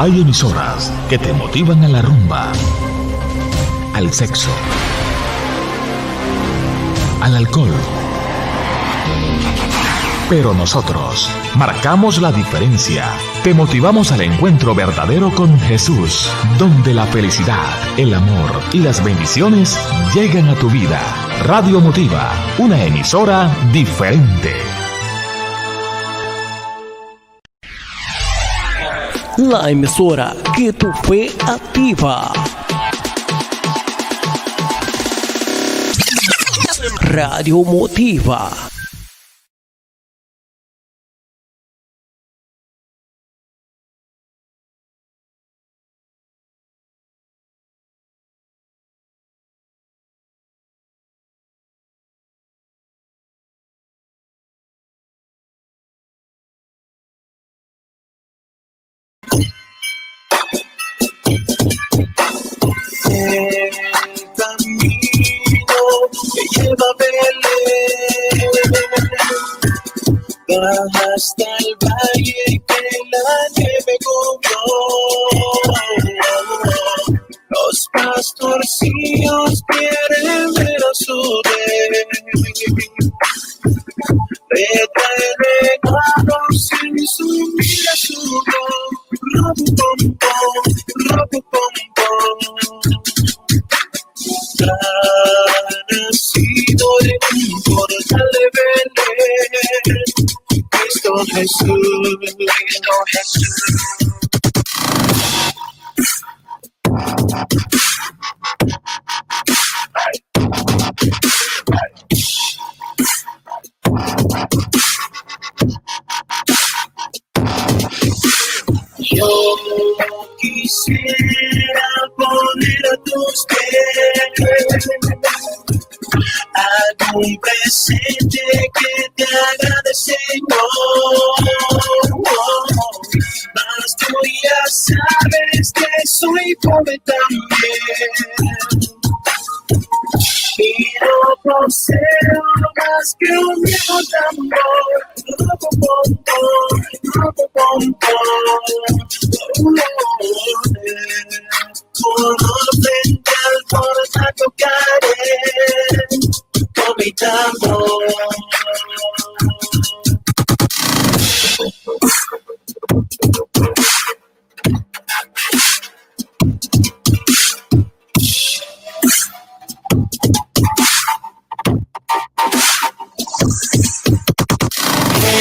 Hay emisoras que te motivan a la rumba, al sexo, al alcohol. Pero nosotros marcamos la diferencia. Te motivamos al encuentro verdadero con Jesús, donde la felicidad, el amor y las bendiciones llegan a tu vida. Radio Motiva, una emisora diferente. La emisora que tu fe activa. Radio Motiva hasta el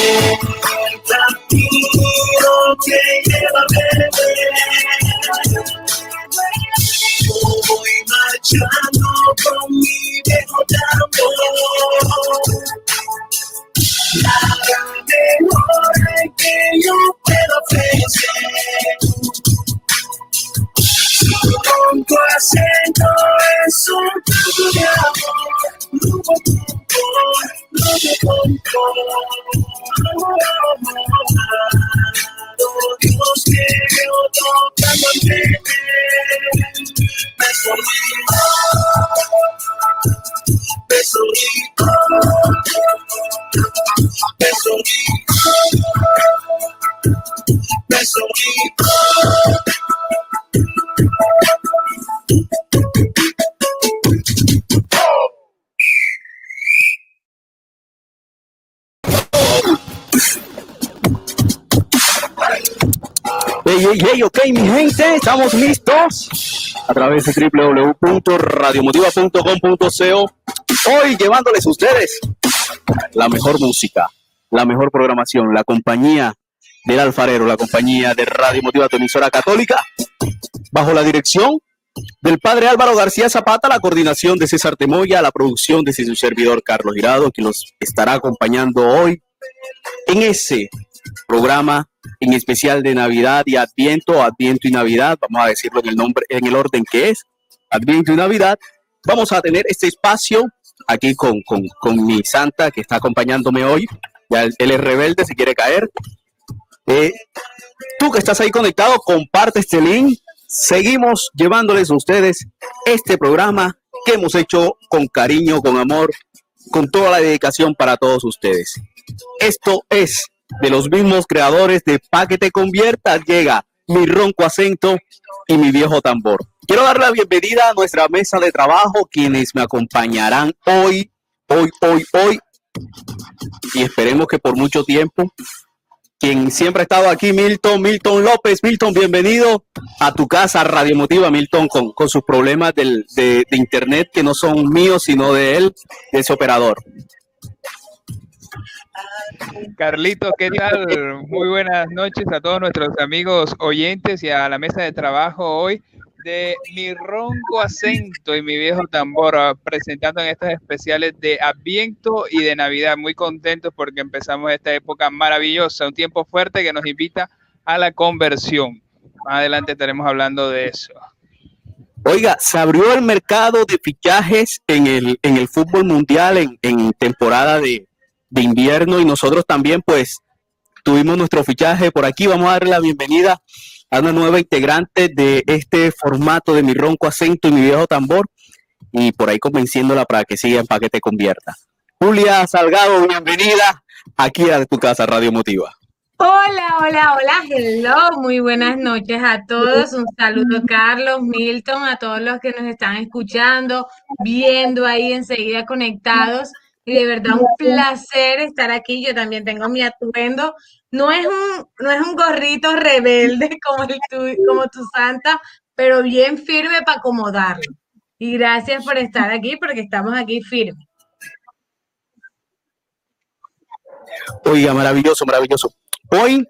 El camino ok, mi gente, estamos listos a través de www.radiomotiva.com.co. Hoy llevándoles a ustedes la mejor música, la mejor programación, la compañía del alfarero, la compañía de Radio Motiva, católica, bajo la dirección del padre Álvaro García Zapata, la coordinación de César Temoya, la producción de su servidor Carlos Girado, que nos estará acompañando hoy en ese programa en especial de Navidad y Adviento, Adviento y Navidad, vamos a decirlo en el nombre, en el orden que es, Adviento y Navidad, vamos a tener este espacio aquí con, con, mi santa que está acompañándome hoy, ya él, es rebelde, si quiere caer. Eh, tú que estás ahí conectado, comparte este link, seguimos llevándoles a ustedes este programa que hemos hecho con cariño, con amor, con toda la dedicación para todos ustedes. Esto es de los mismos creadores de Pa' que te conviertas, llega mi ronco acento y mi viejo tambor. Quiero dar la bienvenida a nuestra mesa de trabajo, quienes me acompañarán hoy, hoy, hoy, hoy, y esperemos que por mucho tiempo. Quien siempre ha estado aquí, Milton, Milton López. Milton, bienvenido a tu casa, Radio Motiva, Milton, con, con sus problemas del, de, de internet que no son míos, sino de él, de ese operador. Carlitos, ¿qué tal? Muy buenas noches a todos nuestros amigos oyentes y a la mesa de trabajo hoy de mi ronco acento y mi viejo tambor, ah, presentando en estas especiales de Adviento y de Navidad. Muy contentos porque empezamos esta época maravillosa, un tiempo fuerte que nos invita a la conversión. Más adelante estaremos hablando de eso. Oiga, se abrió el mercado de fichajes en el, en el fútbol mundial en, en temporada de, de invierno y nosotros también pues tuvimos nuestro fichaje por aquí. Vamos a darle la bienvenida a una nueva integrante de este formato de mi ronco acento y mi viejo tambor y por ahí convenciéndola para que siga en paquete convierta. Julia Salgado, bienvenida aquí a tu casa Radio Motiva. Hola, hola, hola, hello, muy buenas noches a todos. Un saludo, Carlos, Milton, a todos los que nos están escuchando, viendo ahí enseguida conectados. Y de verdad un placer estar aquí. Yo también tengo mi atuendo. No es un, no es un gorrito rebelde como, el tu, como tu santa, pero bien firme para acomodarlo. Y gracias por estar aquí porque estamos aquí firmes. Oiga, maravilloso, maravilloso. Hoy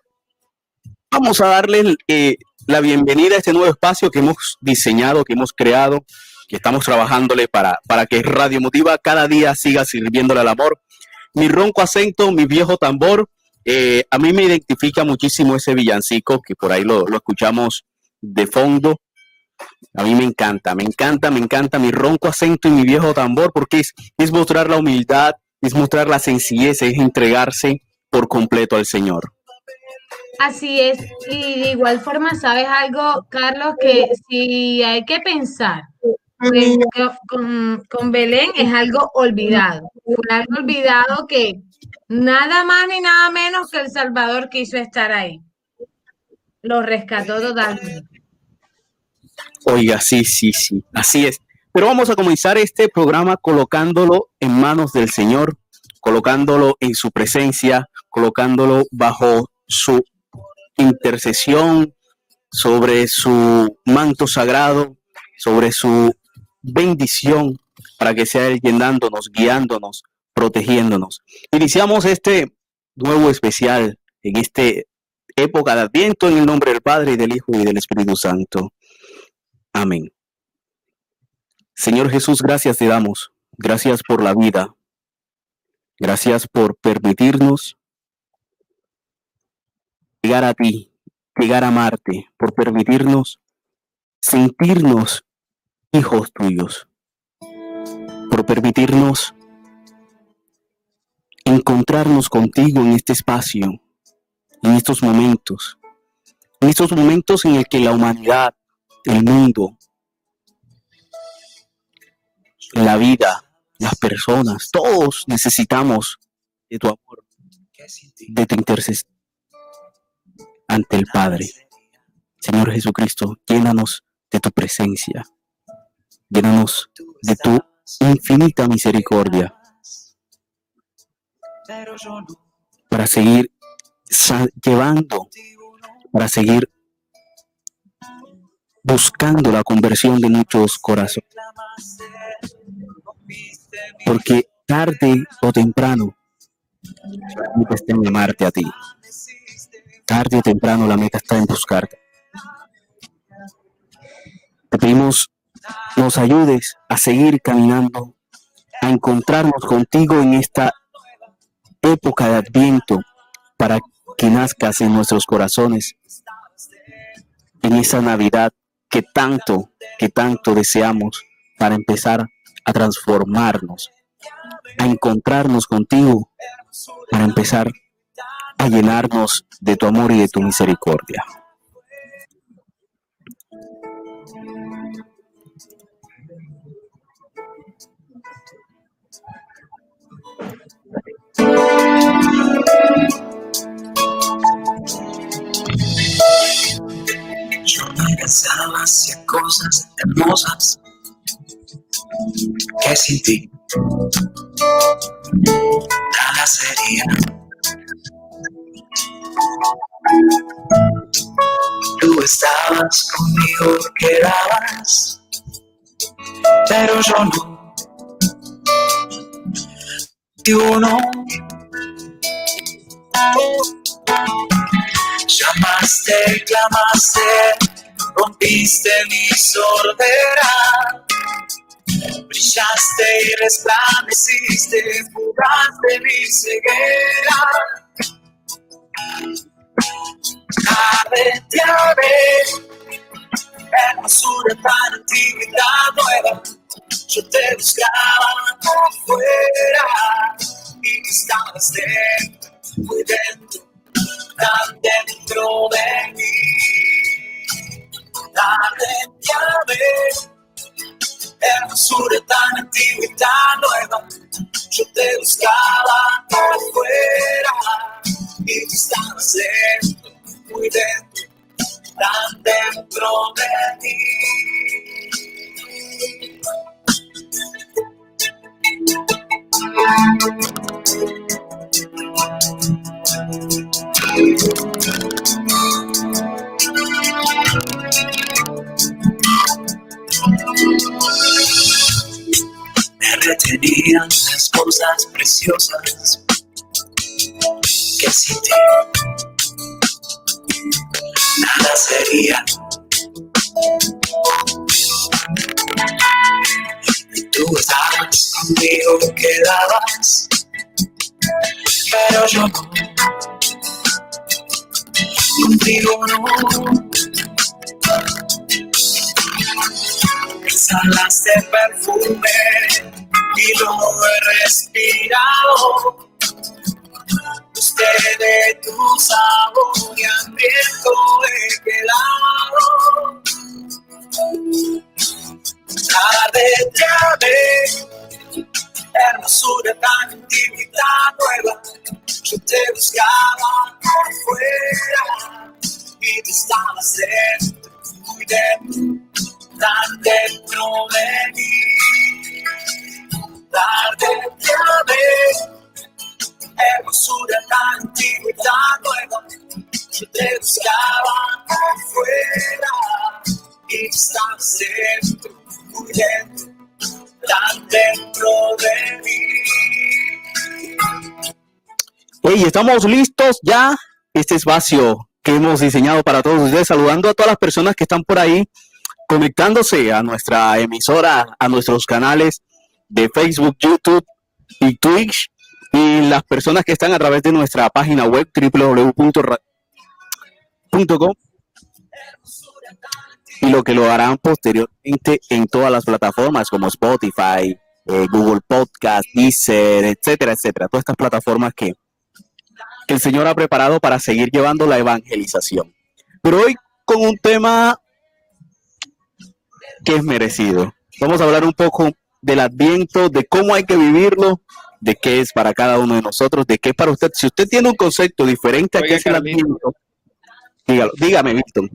vamos a darle eh, la bienvenida a este nuevo espacio que hemos diseñado, que hemos creado, que estamos trabajándole para, para que Radio Motiva cada día siga sirviéndole al amor. Mi ronco acento, mi viejo tambor, eh, a mí me identifica muchísimo ese villancico que por ahí lo, lo escuchamos de fondo. A mí me encanta, me encanta, me encanta mi ronco acento y mi viejo tambor porque es, es mostrar la humildad, es mostrar la sencillez, es entregarse por completo al Señor. Así es, y de igual forma, ¿sabes algo, Carlos? Que si hay que pensar pues, con, con Belén es algo olvidado, algo olvidado que nada más ni nada menos que el Salvador quiso estar ahí. Lo rescató totalmente. Oiga, sí, sí, sí, así es. Pero vamos a comenzar este programa colocándolo en manos del Señor, colocándolo en su presencia, colocándolo bajo su intercesión, sobre su manto sagrado, sobre su bendición, para que sea Él llenándonos, guiándonos, protegiéndonos. Iniciamos este nuevo especial en esta época de Adviento en el nombre del Padre y del Hijo y del Espíritu Santo. Amén. Señor Jesús, gracias te damos. Gracias por la vida. Gracias por permitirnos llegar a ti, llegar a amarte, por permitirnos sentirnos hijos tuyos, por permitirnos encontrarnos contigo en este espacio, en estos momentos, en estos momentos en el que la humanidad, el mundo, la vida, las personas, todos necesitamos de tu amor, de tu intercesión ante el Padre. Señor Jesucristo, llénanos de tu presencia, llénanos de tu infinita misericordia para seguir llevando, para seguir buscando la conversión de muchos corazones. Porque tarde o temprano, la meta está en llamarte a ti. Tarde o temprano la meta está en buscarte. Te pedimos nos ayudes a seguir caminando, a encontrarnos contigo en esta época de Adviento para que nazcas en nuestros corazones en esa Navidad que tanto, que tanto deseamos para empezar a transformarnos, a encontrarnos contigo, para empezar a llenarnos de tu amor y de tu misericordia. Estabas hacía cosas hermosas que sin ti nada sería. Tú estabas conmigo, quedabas, pero yo no. Y uno llamaste, clamaste, rompiste mi sordera. Brillaste y resplandeciste, fugaste mi ceguera. Ave, te amé, hermosura tan antigüedad nueva, yo te buscaba afuera y estabas dentro, muy dentro, tan dentro de mí. Ave, te amé hermosura tan antigua y tan nueva. Yo te buscaba afuera y tú estabas dentro, muy dentro, tan dentro de ti. Me retenían las cosas preciosas que sin ti nada sería. Y tú estabas conmigo, quedabas, pero yo no. Contigo no. exhalaste perfume y lo he respirado. Usted de tu sabor y hambriento he quedado. Tarde hermosura tan tan nueva. Yo te buscaba afuera y tú estabas dentro, muy dentro tan dentro de mí. Tarde te amé, hermosura tan tan nueva. Yo te buscaba afuera y estás dentro, muy dentro, tan dentro de mí. Hey, estamos listos ya. Este espacio que hemos diseñado para todos ustedes, saludando a todas las personas que están por ahí conectándose a nuestra emisora, a nuestros canales de Facebook, YouTube y Twitch y las personas que están a través de nuestra página web www.com y lo que lo harán posteriormente en todas las plataformas como Spotify, eh, Google Podcast, Deezer, etcétera, etcétera. Todas estas plataformas que, que el Señor ha preparado para seguir llevando la evangelización. Pero hoy con un tema que es merecido. Vamos a hablar un poco del adviento, de cómo hay que vivirlo, de qué es para cada uno de nosotros, de qué es para usted. Si usted tiene un concepto diferente a qué es el adviento, dígalo, dígame, Víctor.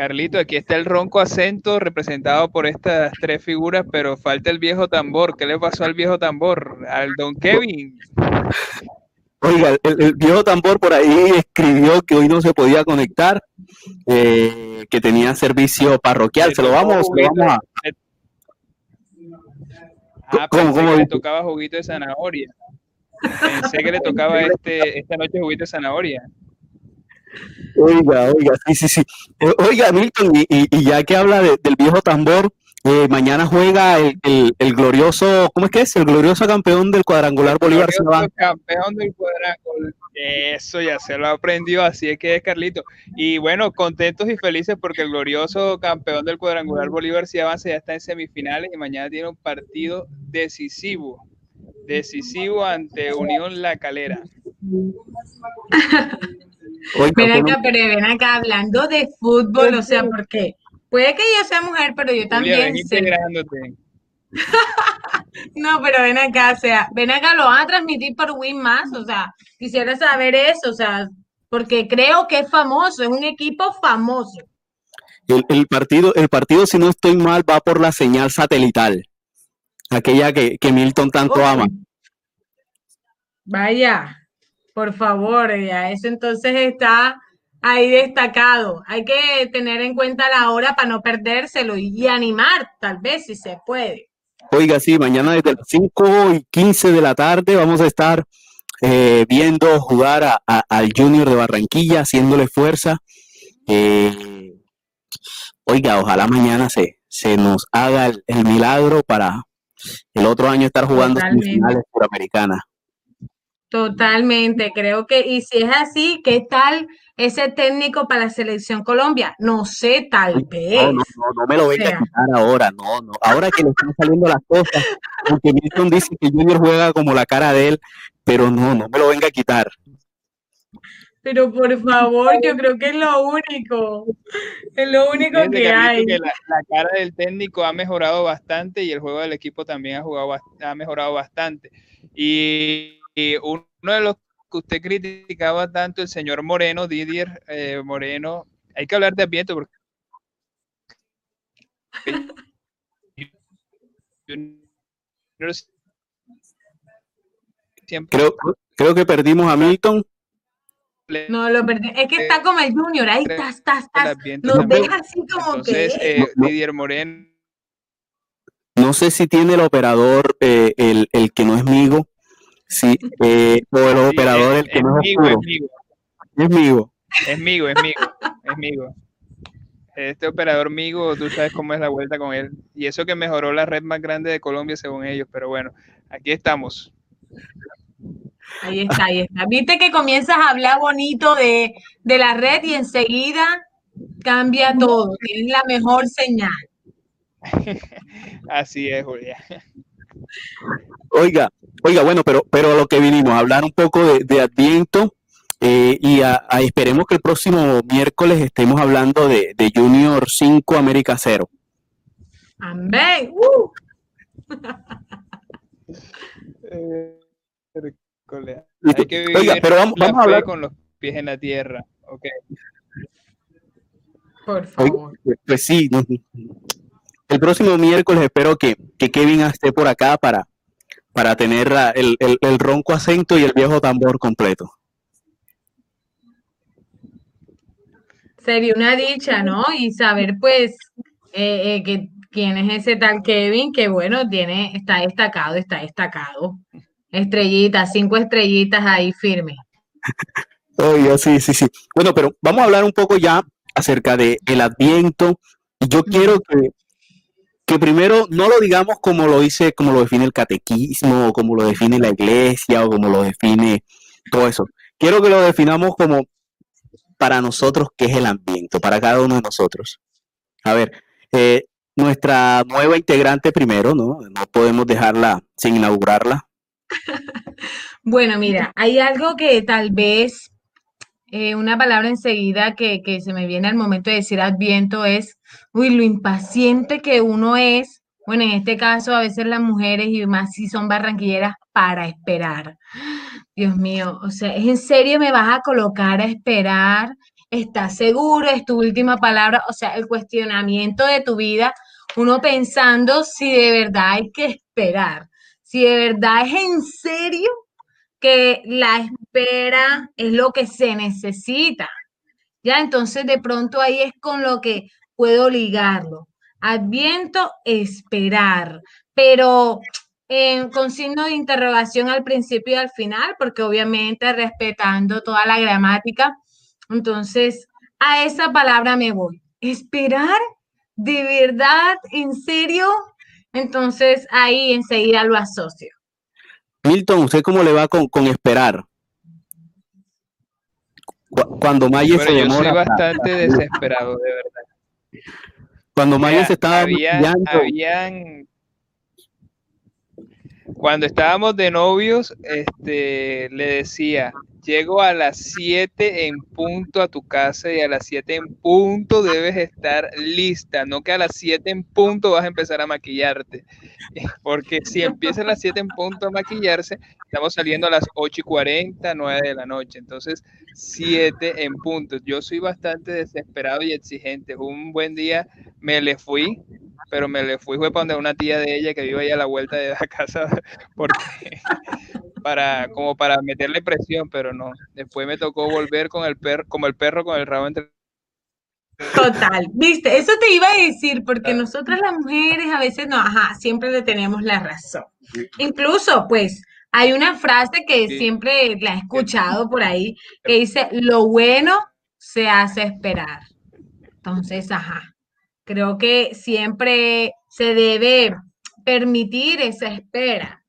Carlito, aquí está el ronco acento representado por estas tres figuras, pero falta el viejo tambor. ¿Qué le pasó al viejo tambor? Al don Kevin. Oiga, el, el viejo tambor por ahí escribió que hoy no se podía conectar, eh, que tenía servicio parroquial. Se lo vamos, lo vamos a. Ah, ¿Cómo, cómo que le tocaba juguito de zanahoria. Pensé que le tocaba este, esta noche juguito de zanahoria. Oiga, oiga, sí, sí, sí. Eh, Oiga, Milton, y, y- y ya que habla de- del viejo tambor, eh, mañana juega el, el- el glorioso, ¿cómo es que es? El glorioso campeón del cuadrangular Bolívar Glorioso Ciudad. campeón del cuadrangular. Eso ya se lo aprendió, así es que es Carlito. Y bueno, contentos y felices porque el glorioso campeón del cuadrangular Bolívar si avanza ya está en semifinales y mañana tiene un partido decisivo, decisivo ante Unión La Calera. Oiga, Ven acá, pero ven acá, hablando de fútbol, o sea, porque puede que yo sea mujer, pero yo también ven sé. integrándote. No, pero ven acá, o sea, ven acá, lo van a transmitir por Win más, o sea, quisiera saber eso, o sea, porque creo que es famoso, es un equipo famoso. El, el partido, el partido, si no estoy mal, va por la señal satelital, aquella que, que Milton tanto Uy. ama. Vaya, por favor, ya eso entonces está ahí destacado. Hay que tener en cuenta la hora para no perdérselo y, animar, tal vez, si se puede. Oiga, sí, mañana desde las 5 y 15 de la tarde vamos a estar eh, viendo jugar a- a- al Junior de Barranquilla, haciéndole fuerza. Eh, oiga, ojalá mañana se, se nos haga el, el milagro para el otro año estar jugando semifinales suramericanas. Totalmente, creo que, y si es así, ¿qué tal ese técnico para la selección Colombia? No sé, tal vez. No, no, no, no me lo venga sea. a quitar ahora, no, no. Ahora que le están saliendo las cosas, porque Milton dice que Junior juega como la cara de él, pero no, no me lo venga a quitar. Pero por favor, yo creo que es lo único, es lo único que hay. que la, la cara del técnico ha mejorado bastante y el juego del equipo también ha, jugado, ha mejorado bastante. Y, y uno de los que usted criticaba tanto, el señor Moreno, Didier eh, Moreno, hay que hablar de Adviento porque Creo, creo que perdimos a Milton. No, lo perdí. Es que está como el Junior, ahí está, está, el está. Adviento Nos deja así como Entonces, que. eh. Didier Moreno No sé si tiene el operador, eh, el, el que no es Migo, sí, eh, o el sí, operador es, el que es no es Migo, es oscuro. Migo. Es Migo. Es Migo, es Migo, es Migo. Este operador Migo, tú sabes cómo es la vuelta con él. Y eso que mejoró la red más grande de Colombia según ellos, pero bueno, aquí estamos. Ahí está, ahí está. Viste que comienzas a hablar bonito de, de la red y enseguida cambia todo. Tienes la mejor señal. Así es, Julia. Oiga, oiga, bueno, pero, pero a lo que vinimos, a hablar un poco de, de Adviento eh, y a, a- esperemos que el próximo miércoles estemos hablando de, de Junior 5 América 0. Amén. Uh, Eh, Hay Listo. que vivir Oiga, pero vamos, vamos a hablar, con los pies en la tierra. Ok. por favor. pues sí, no- el próximo miércoles espero que, que Kevin esté por acá para, para tener el, el- el ronco acento y el viejo tambor completo. Sería una dicha, ¿no? Y saber, pues, eh, eh, que quién es ese tal Kevin, que bueno, tiene, está destacado, está destacado. Estrellitas, cinco estrellitas ahí firme. Oiga, sí, sí, sí. Bueno, pero vamos a hablar un poco ya acerca de el Adviento. Y yo quiero que, que primero no lo digamos como lo dice, como lo define el catequismo, o como lo define la iglesia, o como lo define todo eso. Quiero que lo definamos como para nosotros qué es el Adviento, para cada uno de nosotros. A ver, eh, nuestra nueva integrante primero, ¿no? No podemos dejarla sin inaugurarla. Bueno, mira, hay algo que tal vez, eh, una palabra enseguida que, que se me viene al momento de decir adviento es, uy, lo impaciente que uno es, bueno, en este caso a veces las mujeres y más si son barranquilleras, para esperar. Dios mío, o sea, ¿es en serio me vas a colocar a esperar? ¿Estás seguro? ¿Es tu última palabra? O sea, el cuestionamiento de tu vida, uno pensando si de verdad hay que esperar, si de verdad es en serio que la espera es lo que se necesita. Ya, entonces de pronto ahí es con lo que puedo ligarlo. Adviento, esperar, pero eh, con signo de interrogación al principio y al final, porque obviamente respetando toda la gramática. Entonces, a esa palabra me voy. ¿Esperar? ¿De verdad? ¿En serio? Entonces, ahí enseguida lo asocio. Milton, ¿usted cómo le va con, con esperar? Cu- Cuando Maye se Pero yo soy demora, bastante desesperado, de verdad. Cuando Mira, se estaba había- habían, Cuando estábamos de novios, este, le decía, llego a las 7 en punto a tu casa y a las 7 en punto debes estar lista, no que a las 7 en punto vas a empezar a maquillarte, porque si empieza a las 7 en punto a maquillarse, estamos saliendo a las 8 y 40, 9 de la noche, entonces 7 en punto. Yo soy bastante desesperado y exigente. Un buen día me le fui, pero me le fui fue para donde una tía de ella que vive ahí a la vuelta de la casa, porque para como para meterle presión, pero no. Después me tocó volver con el perro, como el perro con el rabo entre Total, viste, eso te iba a decir, porque nosotras las mujeres a veces no, ajá, siempre le tenemos la razón. Incluso, pues, hay una frase que Sí. siempre la he escuchado por ahí, que dice, lo bueno se hace esperar. Entonces, ajá, creo que siempre se debe permitir esa espera,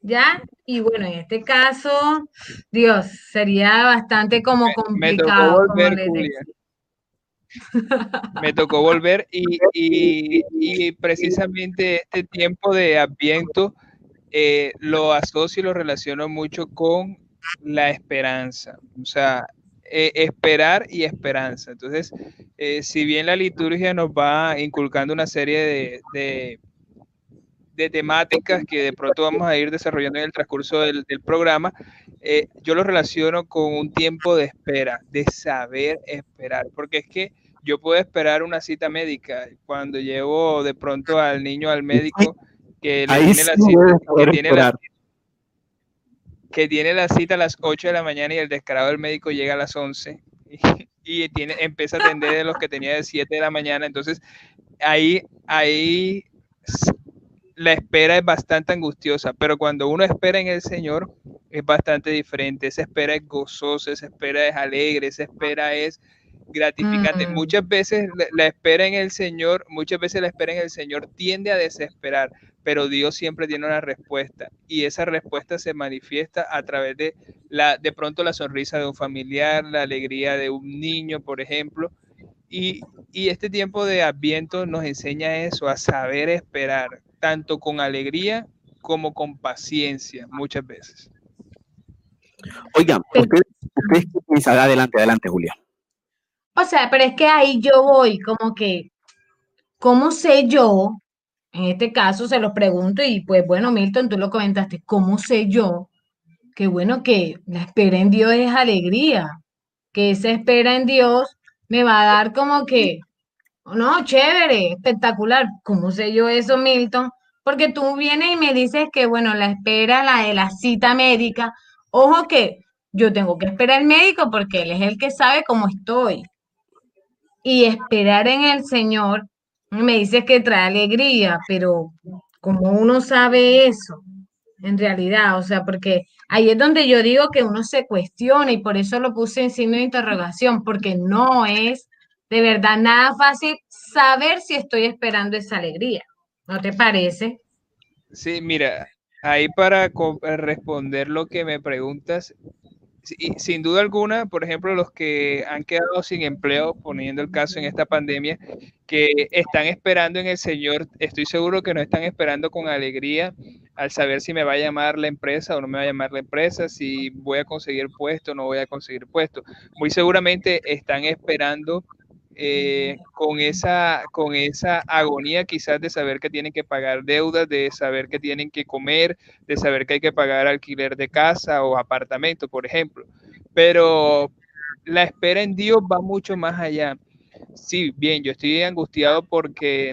¿ya? Y bueno, en este caso, Dios, sería bastante como Me- me tocó complicado, como volver, les Julia. decía. Me tocó volver y, y- y precisamente este tiempo de Adviento eh, lo asocio y lo relaciono mucho con la esperanza. O sea, eh, esperar y esperanza. Entonces, eh, si bien la liturgia nos va inculcando una serie de, de- de temáticas que de pronto vamos a ir desarrollando en el transcurso del, del programa, eh, yo lo relaciono con un tiempo de espera, de saber esperar, porque es que yo puedo esperar una cita médica cuando llevo de pronto al niño al médico que tiene sí la cita, que tiene la, esperar. que tiene la cita a las 8 de la mañana y el descarado del médico llega a las 11 y, y tiene, empieza a atender de los que tenía de 7 de la mañana. Entonces, ahí, ahí la espera es bastante angustiosa, pero cuando uno espera en el Señor es bastante diferente. Esa espera es gozosa, esa espera es alegre, esa espera es gratificante. Mm. Muchas veces la, la espera en el Señor, muchas veces la espera en el Señor tiende a desesperar, pero Dios siempre tiene una respuesta y esa respuesta se manifiesta a través de la de pronto la sonrisa de un familiar, la alegría de un niño, por ejemplo. Y, y este tiempo de Adviento nos enseña eso, a saber esperar, tanto con alegría como con paciencia, muchas veces. Oigan, ustedes, ustedes piensan? Adelante, adelante, Julia. O sea, pero es que ahí yo voy, como que, ¿cómo sé yo? En este caso se lo pregunto y pues bueno, Milton, tú lo comentaste, ¿cómo sé yo? Que bueno, que la espera en Dios es alegría, que esa espera en Dios me va a dar como que, no, chévere, espectacular. ¿Cómo sé yo eso, Milton? Porque tú vienes y me dices que bueno, la espera, la de la cita médica, ojo que yo tengo que esperar al médico porque él es el que sabe cómo estoy y esperar en el Señor, me dices que trae alegría, pero como uno sabe eso, en realidad, o sea, porque ahí es donde yo digo que uno se cuestiona y por eso lo puse en signo de interrogación, porque no es de verdad nada fácil saber si estoy esperando esa alegría, ¿no te parece? Sí, mira, ahí para eh, responder lo que me preguntas, sin duda alguna, por ejemplo, los que han quedado sin empleo, poniendo el caso en esta pandemia, que están esperando en el Señor, estoy seguro que no están esperando con alegría al saber si me va a llamar la empresa o no me va a llamar la empresa, si voy a conseguir puesto o no voy a conseguir puesto. Muy seguramente están esperando eh, con, esa, con esa agonía quizás de saber que tienen que pagar deudas, de saber que tienen que comer, de saber que hay que pagar alquiler de casa o apartamento, por ejemplo. Pero la espera en Dios va mucho más allá. Sí, bien, yo estoy angustiado porque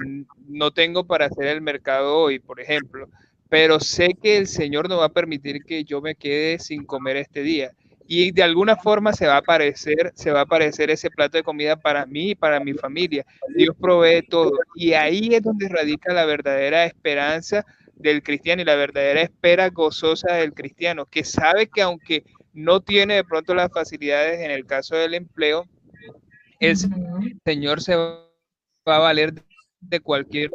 no tengo para hacer el mercado hoy, por ejemplo, pero sé que el Señor no va a permitir que yo me quede sin comer este día. Y de alguna forma se va a aparecer, se va a aparecer ese plato de comida para mí y para mi familia. Dios provee todo. Y ahí es donde radica la verdadera esperanza del cristiano y la verdadera espera gozosa del cristiano, que sabe que aunque no tiene de pronto las facilidades en el caso del empleo, el. Señor se va a valer de cualquier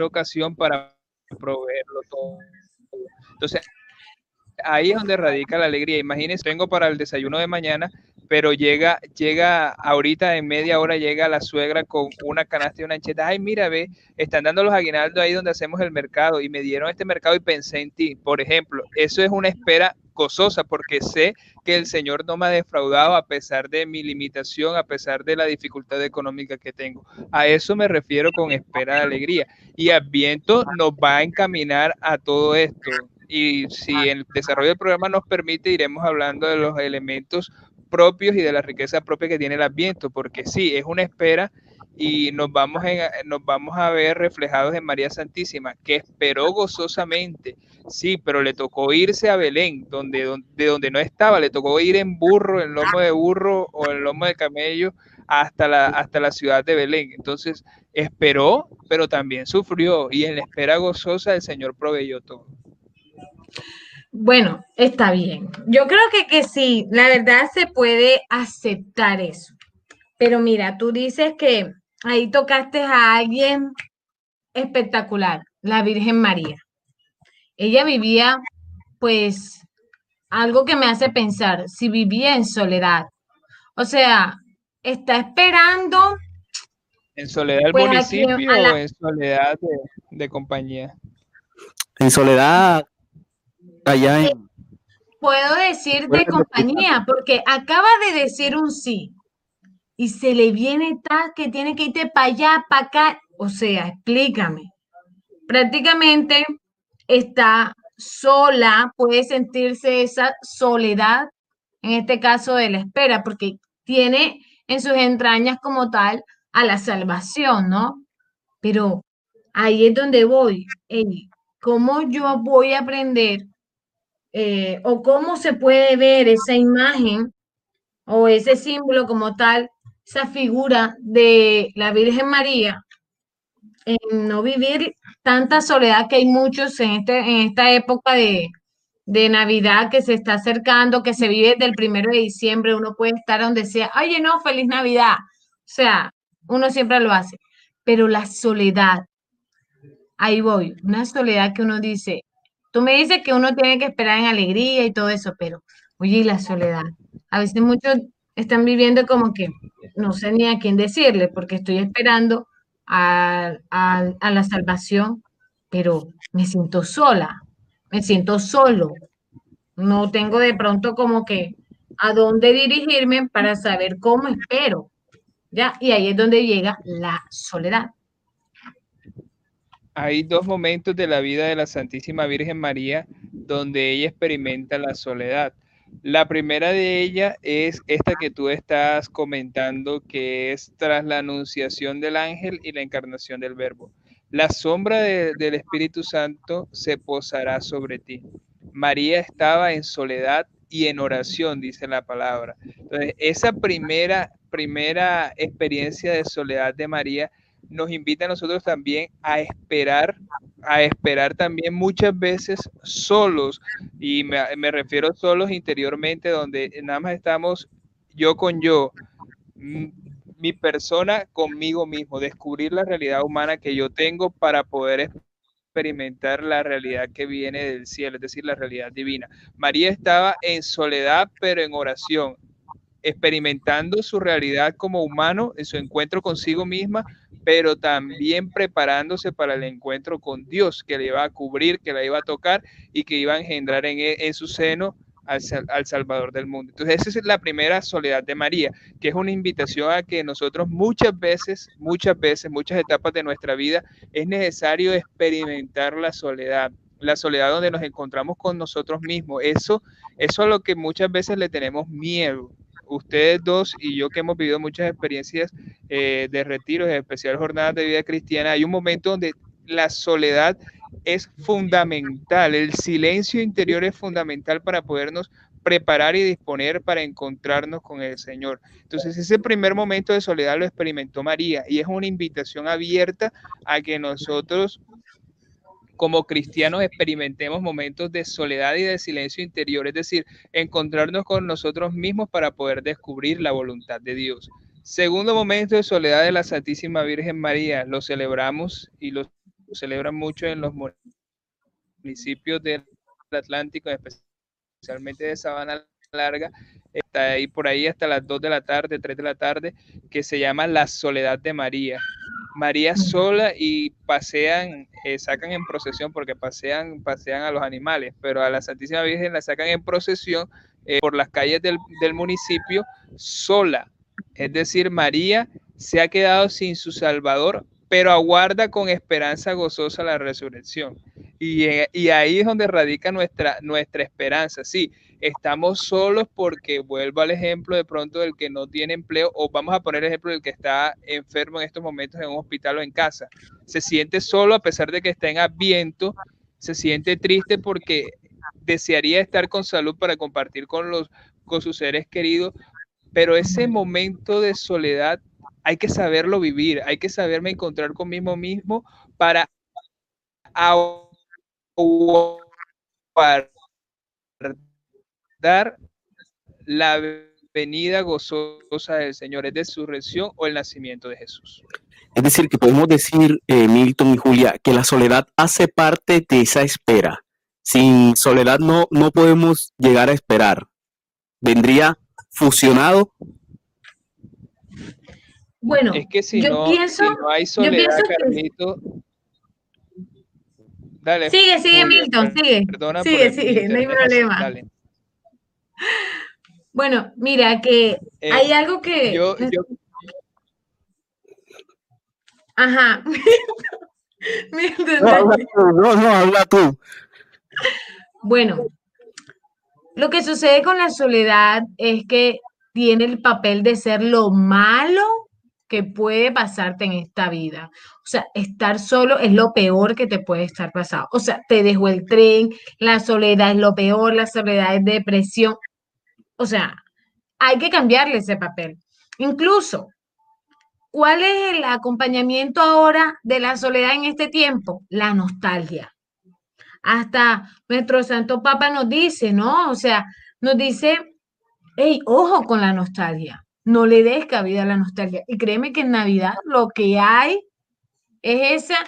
ocasión para proveerlo todo. Entonces, ahí es donde radica la alegría. Imagínense, tengo para el desayuno de mañana, pero llega, llega ahorita en media hora llega la suegra con una canasta y una ancheta, ay mira, ve, están dando los aguinaldos ahí donde hacemos el mercado y me dieron este mercado y pensé en ti, por ejemplo, eso es una espera gozosa porque sé que el Señor no me ha defraudado a pesar de mi limitación, a pesar de la dificultad económica que tengo. A eso me refiero con espera de alegría. Y Adviento nos va a encaminar a todo esto. Y si el desarrollo del programa nos permite, iremos hablando de los elementos propios y de la riqueza propia que tiene el Adviento, porque sí, es una espera y nos vamos, nos vamos a ver reflejados en María Santísima, que esperó gozosamente, sí, pero le tocó irse a Belén, donde, donde, de donde no estaba, le tocó ir en burro, en lomo de burro o en lomo de camello hasta la, hasta la ciudad de Belén. Entonces, esperó, pero también sufrió, y en la espera gozosa el Señor proveyó todo. Bueno, está bien. Yo creo que, que sí, la verdad se puede aceptar eso. Pero mira, tú dices que ahí tocaste a alguien espectacular, la Virgen María. Ella vivía, pues, algo que me hace pensar, si vivía en soledad. O sea, está esperando. ¿En soledad del pues, municipio o en soledad de, de compañía? En soledad allá en... Puedo decir de compañía, porque acaba de decir un sí y se le viene tal que tiene que irte para allá, para acá. O sea, explícame. Prácticamente está sola, puede sentirse esa soledad, en este caso de la espera, porque tiene en sus entrañas como tal a la salvación, ¿no? Pero ahí es donde voy. ¿Cómo yo voy a aprender eh, o cómo se puede ver esa imagen o ese símbolo como tal, esa figura de la Virgen María, en no vivir tanta soledad que hay muchos en, este, en esta época de, de Navidad que se está acercando, que se vive desde el primero de diciembre, uno puede estar donde sea, oye, no, feliz Navidad. O sea, uno siempre lo hace. Pero la soledad, ahí voy, una soledad que uno dice, Tú me dices que uno tiene que esperar en alegría y todo eso, pero oye, la soledad. A veces muchos están viviendo como que no sé ni a quién decirle, porque estoy esperando a, la salvación, pero me siento sola, me siento solo. No tengo de pronto como que a dónde dirigirme para saber cómo espero. ¿Ya? Y ahí es donde llega la soledad hay dos momentos de la vida de la Santísima Virgen María donde ella experimenta la soledad. La primera de ellas es esta que tú estás comentando, que es tras la anunciación del ángel y la encarnación del verbo. La sombra del Espíritu Santo se posará sobre ti. María estaba en soledad y en oración, dice la palabra. Entonces, esa primera, primera experiencia de soledad de María nos invita a nosotros también a esperar, a esperar también muchas veces solos, y me, refiero solos interiormente, donde nada más estamos yo con yo, mi persona conmigo mismo, descubrir la realidad humana que yo tengo para poder experimentar la realidad que viene del cielo, es decir, la realidad divina. María estaba en soledad, pero en oración, experimentando su realidad como humano, en su encuentro consigo misma, pero también preparándose para el encuentro con Dios, que le iba a cubrir, que la iba a tocar y que iba a engendrar en, en su seno al, al, Salvador del mundo. Entonces, esa es la primera soledad de María, que es una invitación a que nosotros muchas veces, muchas veces, muchas etapas de nuestra vida, es necesario experimentar la soledad, la soledad donde nos encontramos con nosotros mismos. Eso, eso es a lo que muchas veces le tenemos miedo ustedes dos y yo que hemos vivido muchas experiencias eh, de retiros, especial jornadas de vida cristiana, hay un momento donde la soledad es fundamental, el silencio interior es fundamental para podernos preparar y disponer para encontrarnos con el Señor. Entonces ese primer momento de soledad lo experimentó María y es una invitación abierta a que nosotros como cristianos experimentemos momentos de soledad y de silencio interior, es decir, encontrarnos con nosotros mismos para poder descubrir la voluntad de Dios. Segundo momento de soledad de la Santísima Virgen María, lo celebramos y lo celebran mucho en los municipios del Atlántico, especialmente de Sabana larga, está ahí por ahí hasta las 2 de la tarde, 3 de la tarde, que se llama La Soledad de María. María sola y pasean, eh, sacan en procesión porque pasean, pasean a los animales, pero a la Santísima Virgen la sacan en procesión eh, por las calles del, del municipio sola. Es decir, María se ha quedado sin su Salvador, pero aguarda con esperanza gozosa la resurrección. Y, ahí es donde radica nuestra, nuestra esperanza. Sí, estamos solos porque vuelvo al ejemplo de pronto del que no tiene empleo, o vamos a poner el ejemplo del que está enfermo en estos momentos en un hospital o en casa. Se siente solo a pesar de que está en adviento, se siente triste porque desearía estar con salud para compartir con, los, con sus seres queridos, pero ese momento de soledad hay que saberlo vivir, hay que saberme encontrar conmigo mismo para dar la venida gozosa del Señor, es de su resurrección o el nacimiento de Jesús. Es decir, que podemos decir, eh, Milton y Julia, que la soledad hace parte de esa espera. Sin soledad no, no podemos llegar a esperar. Vendría fusionado bueno, es que si, no, pienso, si no hay soledad, Carlito. Dale. Sigue, sigue, Milton, sigue. Perdona sigue, sigue, no hay problema. Dale. Bueno, mira, que eh, hay algo que. Yo, yo... Ajá. Milton, no, no, no, habla tú. Bueno, lo que sucede con la soledad es que tiene el papel de ser lo malo que puede pasarte en esta vida. O sea, estar solo es lo peor que te puede estar pasando. O sea, te dejó el tren, la soledad es lo peor, la soledad es depresión. O sea, hay que cambiarle ese papel. Incluso, ¿cuál es el acompañamiento ahora de la soledad en este tiempo? La nostalgia. Hasta nuestro Santo Papa nos dice, ¿no? O sea, nos dice, hey, ojo con la nostalgia no le des cabida a la nostalgia. Y créeme que en Navidad lo que hay es esa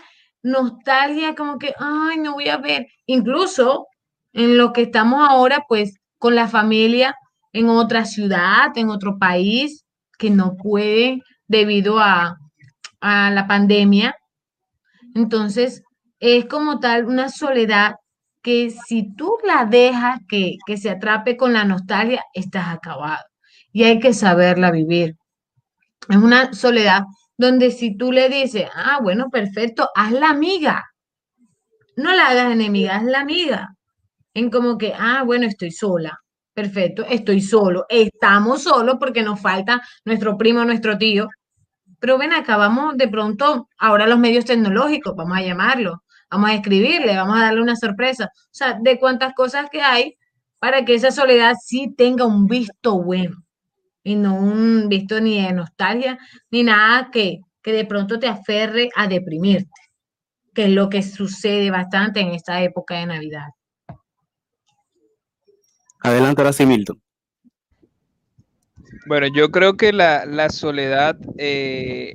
nostalgia como que, ay, no voy a ver. Incluso en lo que estamos ahora, pues con la familia en otra ciudad, en otro país, que no puede debido a, a la pandemia. Entonces, es como tal una soledad que si tú la dejas que, que se atrape con la nostalgia, estás acabado y hay que saberla vivir. Es una soledad donde si tú le dices, ah, bueno, perfecto, haz la amiga. No la hagas enemiga, haz la amiga. En como que, ah, bueno, estoy sola. Perfecto, estoy solo. Estamos solos porque nos falta nuestro primo, nuestro tío. Pero ven acá, vamos de pronto, ahora los medios tecnológicos, vamos a llamarlo, vamos a escribirle, vamos a darle una sorpresa. O sea, de cuántas cosas que hay para que esa soledad sí tenga un visto bueno y no un visto ni de nostalgia, ni nada que, que de pronto te aferre a deprimirte, que es lo que sucede bastante en esta época de Navidad. Adelante ahora sí, Milton. Bueno, yo creo que la, la soledad eh,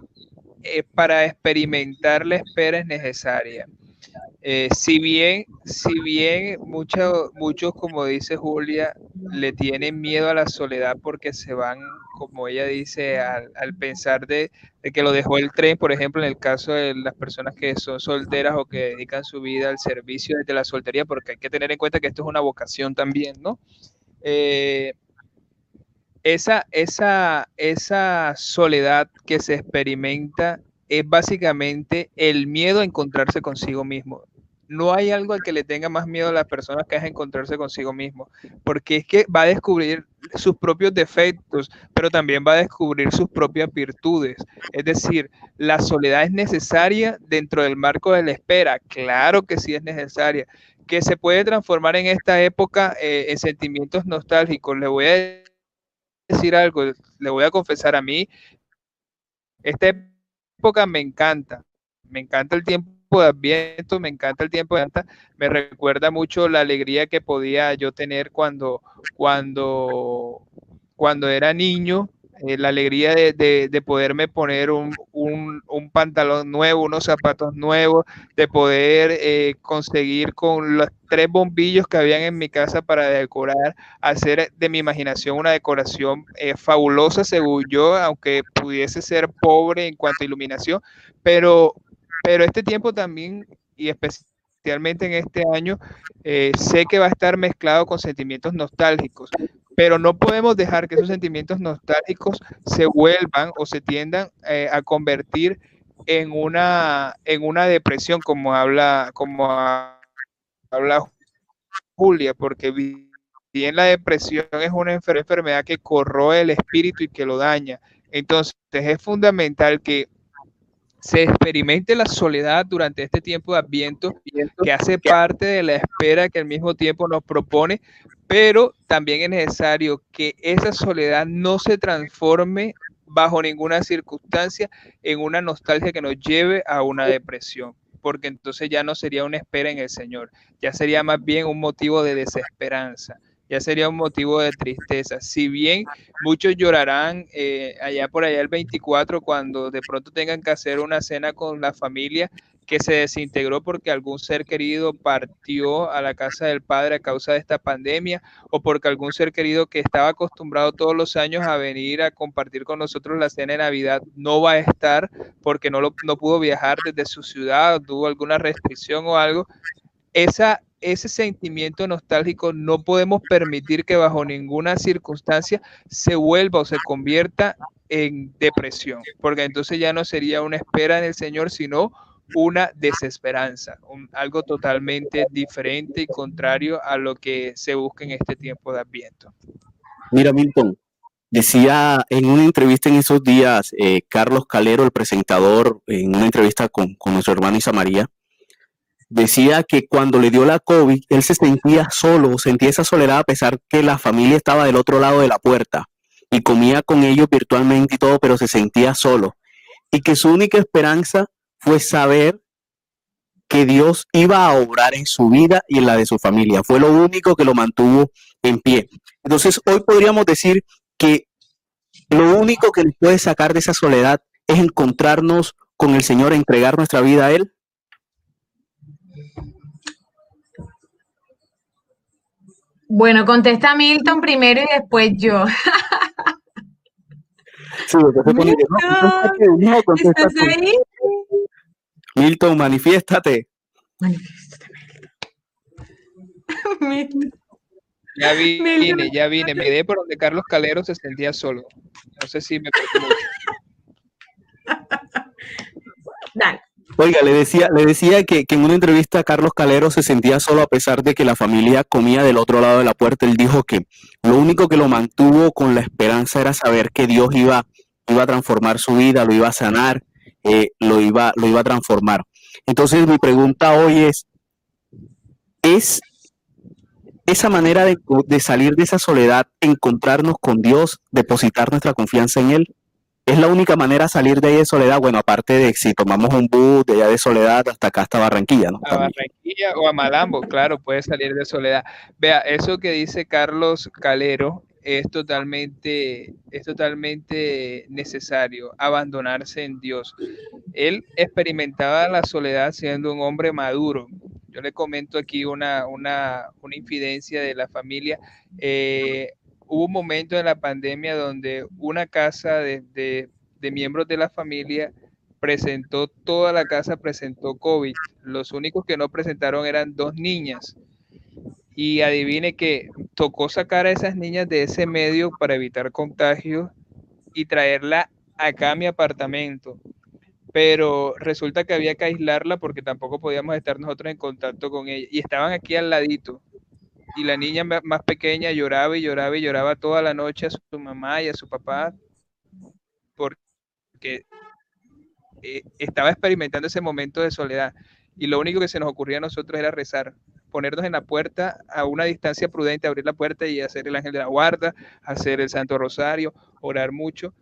eh, para experimentar la espera es necesaria. Eh, si bien, si bien muchos, muchos, como dice Julia, le tienen miedo a la soledad porque se van, como ella dice, al, pensar de, que lo dejó el tren, por ejemplo, en el caso de las personas que son solteras o que dedican su vida al servicio desde la soltería, porque hay que tener en cuenta que esto es una vocación también, ¿no? Eh, esa, esa, esa soledad que se experimenta es básicamente el miedo a encontrarse consigo mismo. No hay algo al que le tenga más miedo a las personas que es encontrarse consigo mismo, porque es que va a descubrir sus propios defectos, pero también va a descubrir sus propias virtudes. Es decir, la soledad es necesaria dentro del marco de la espera. Claro que sí es necesaria. Que se puede transformar en esta época eh, en sentimientos nostálgicos. Le voy a decir algo, le voy a confesar a mí. Este época me encanta. Me encanta el tiempo de Adviento, me encanta el tiempo de Santa. Me recuerda mucho la alegría que podía yo tener cuando, cuando, cuando era niño. Eh, la alegría de, de, poderme poner un, un, un pantalón nuevo, unos zapatos nuevos, de poder eh, conseguir con los tres bombillos que habían en mi casa para decorar, hacer de mi imaginación una decoración eh, fabulosa, según yo, aunque pudiese ser pobre en cuanto a iluminación, pero, pero este tiempo también, y especialmente en este año, eh, sé que va a estar mezclado con sentimientos nostálgicos, pero no podemos dejar que esos sentimientos nostálgicos se vuelvan o se tiendan eh, a convertir en una, en una depresión, como habla, como habla Julia, porque bien la depresión es una enfermedad que corroe el espíritu y que lo daña. Entonces es fundamental que se experimente la soledad durante este tiempo de Adviento, que hace parte de la espera que al mismo tiempo nos propone, pero también es necesario que esa soledad no se transforme bajo ninguna circunstancia en una nostalgia que nos lleve a una depresión, porque entonces ya no sería una espera en el Señor, ya sería más bien un motivo de desesperanza ya sería un motivo de tristeza. Si bien muchos llorarán eh, allá por allá el 24 cuando de pronto tengan que hacer una cena con la familia que se desintegró porque algún ser querido partió a la casa del padre a causa de esta pandemia o porque algún ser querido que estaba acostumbrado todos los años a venir a compartir con nosotros la cena de Navidad no va a estar porque no, lo, no pudo viajar desde su ciudad, tuvo alguna restricción o algo. Esa ese sentimiento nostálgico no podemos permitir que bajo ninguna circunstancia se vuelva o se convierta en depresión, porque entonces ya no sería una espera en el Señor, sino una desesperanza, algo totalmente diferente y contrario a lo que se busca en este tiempo de Adviento. Mira, Milton, decía en una entrevista en esos días, eh, Carlos Calero, el presentador, en una entrevista con, con nuestro hermano Isa María, decía que cuando le dio la COVID, él se sentía solo, sentía esa soledad a pesar que la familia estaba del otro lado de la puerta y comía con ellos virtualmente y todo, pero se sentía solo. Y que su única esperanza fue saber que Dios iba a obrar en su vida y en la de su familia. Fue lo único que lo mantuvo en pie. Entonces, hoy podríamos decir que lo único que nos puede sacar de esa soledad es encontrarnos con el Señor, entregar nuestra vida a Él. Bueno, contesta Milton primero y después yo. Sí, Milton, ¿estás ahí? Milton, manifiéstate. Manifiéstate, Milton. Ya vine, ya vine. Me quedé por donde Carlos Calero se sentía solo. No sé si me Dale. Oiga, le decía, le decía que, en una entrevista Carlos Calero se sentía solo a pesar de que la familia comía del otro lado de la puerta. Él dijo que lo único que lo mantuvo con la esperanza era saber que Dios iba, iba a transformar su vida, lo iba a sanar, eh, lo, iba, lo iba a transformar. Entonces mi pregunta hoy es, ¿es esa manera de, de salir de esa soledad, encontrarnos con Dios, depositar nuestra confianza en Él? Es la única manera de salir de ahí de Soledad. Bueno, aparte de si tomamos un bus de allá de Soledad hasta acá, hasta Barranquilla, ¿no? A Barranquilla o a Malambo, claro, puede salir de Soledad. Vea, eso que dice Carlos Calero es totalmente, es totalmente necesario, abandonarse en Dios. Él experimentaba la soledad siendo un hombre maduro. Yo le comento aquí una, una, una infidencia de la familia. Eh, hubo un momento en la pandemia donde una casa de, miembros de la familia presentó, toda la casa presentó COVID. Los únicos que no presentaron eran dos niñas. Y adivine que tocó sacar a esas niñas de ese medio para evitar contagios y traerla acá a mi apartamento. Pero resulta que había que aislarla porque tampoco podíamos estar nosotros en contacto con ella. Y estaban aquí al ladito y la niña más pequeña lloraba y lloraba y lloraba toda la noche a su mamá y a su papá porque eh, estaba experimentando ese momento de soledad. Y lo único que se nos ocurría a nosotros era rezar, ponernos en la puerta a una distancia prudente, abrir la puerta y hacer el ángel de la guarda, hacer el Santo Rosario, orar mucho,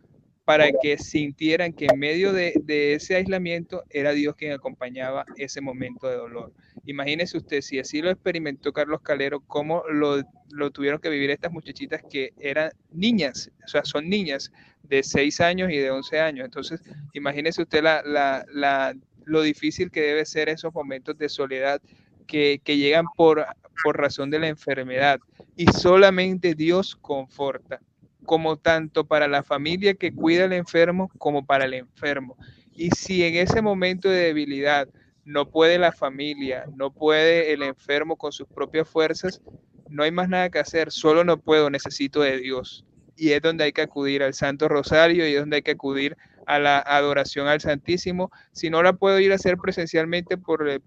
para que sintieran que en medio de, ese aislamiento era Dios quien acompañaba ese momento de dolor. Imagínese usted, si así lo experimentó Carlos Calero, cómo lo, tuvieron que vivir estas muchachitas que eran niñas, o sea, son niñas de 6 años y de 11 años. Entonces, imagínese usted la, lo difícil que debe ser esos momentos de soledad que, que llegan por, por razón de la enfermedad. Y solamente Dios conforta como tanto para la familia que cuida al enfermo como para el enfermo. Y si en ese momento de debilidad no puede la familia, no puede el enfermo con sus propias fuerzas, no hay más nada que hacer, solo no puedo, necesito de Dios. Y es donde hay que acudir al Santo Rosario y es donde hay que acudir a la adoración al Santísimo. Si no la puedo ir a hacer presencialmente, por, eh,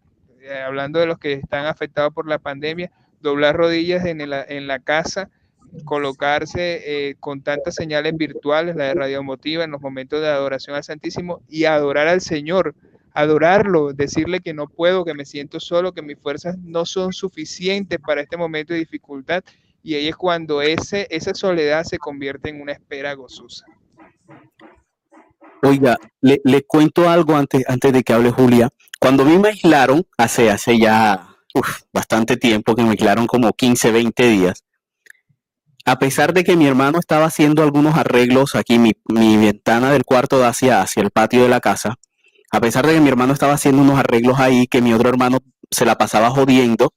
hablando de los que están afectados por la pandemia, doblar rodillas en la, en la casa colocarse eh, con tantas señales virtuales, la de radiomotiva, en los momentos de adoración al Santísimo y adorar al Señor, adorarlo, decirle que no puedo, que me siento solo, que mis fuerzas no son suficientes para este momento de dificultad. Y ahí es cuando ese, esa soledad se convierte en una espera gozosa. Oiga, le, cuento algo antes, antes de que hable Julia. Cuando a mí me aislaron, hace, hace ya bastante tiempo, que me aislaron como 15, 20 días, a pesar de que mi hermano estaba haciendo algunos arreglos aquí, mi, ventana del cuarto hacia, hacia el patio de la casa, a pesar de que mi hermano estaba haciendo unos arreglos ahí, que mi otro hermano se la pasaba jodiendo,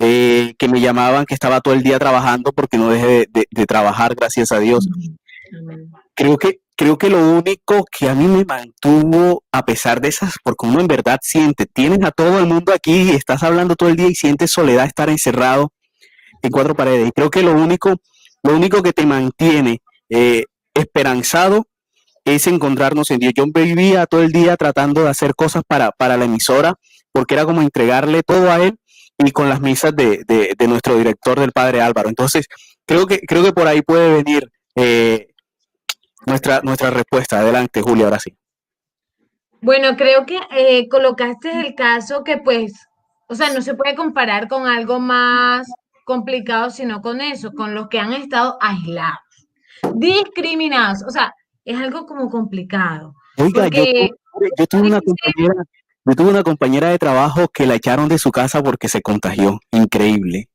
eh, que me llamaban que estaba todo el día trabajando porque no dejé de, trabajar, gracias a Dios. Creo que, creo que lo único que a mí me mantuvo, a pesar de esas, porque uno en verdad siente, tienes a todo el mundo aquí y estás hablando todo el día y sientes soledad estar encerrado en cuatro paredes. Y creo que lo único, lo único que te mantiene eh, esperanzado es encontrarnos en Dios. Yo vivía todo el día tratando de hacer cosas para, para la emisora, porque era como entregarle todo a él y con las misas de, de, nuestro director, del padre Álvaro. Entonces, creo que, creo que por ahí puede venir eh, nuestra, nuestra respuesta. Adelante, Julia, ahora sí. Bueno, creo que eh, colocaste el caso que pues, o sea, no se puede comparar con algo más complicado, sino con eso, con los que han estado aislados, discriminados. O sea, es algo como complicado. Oiga, yo, tuve una compañera, yo tuve una compañera de trabajo que la echaron de su casa porque se contagió. Increíble.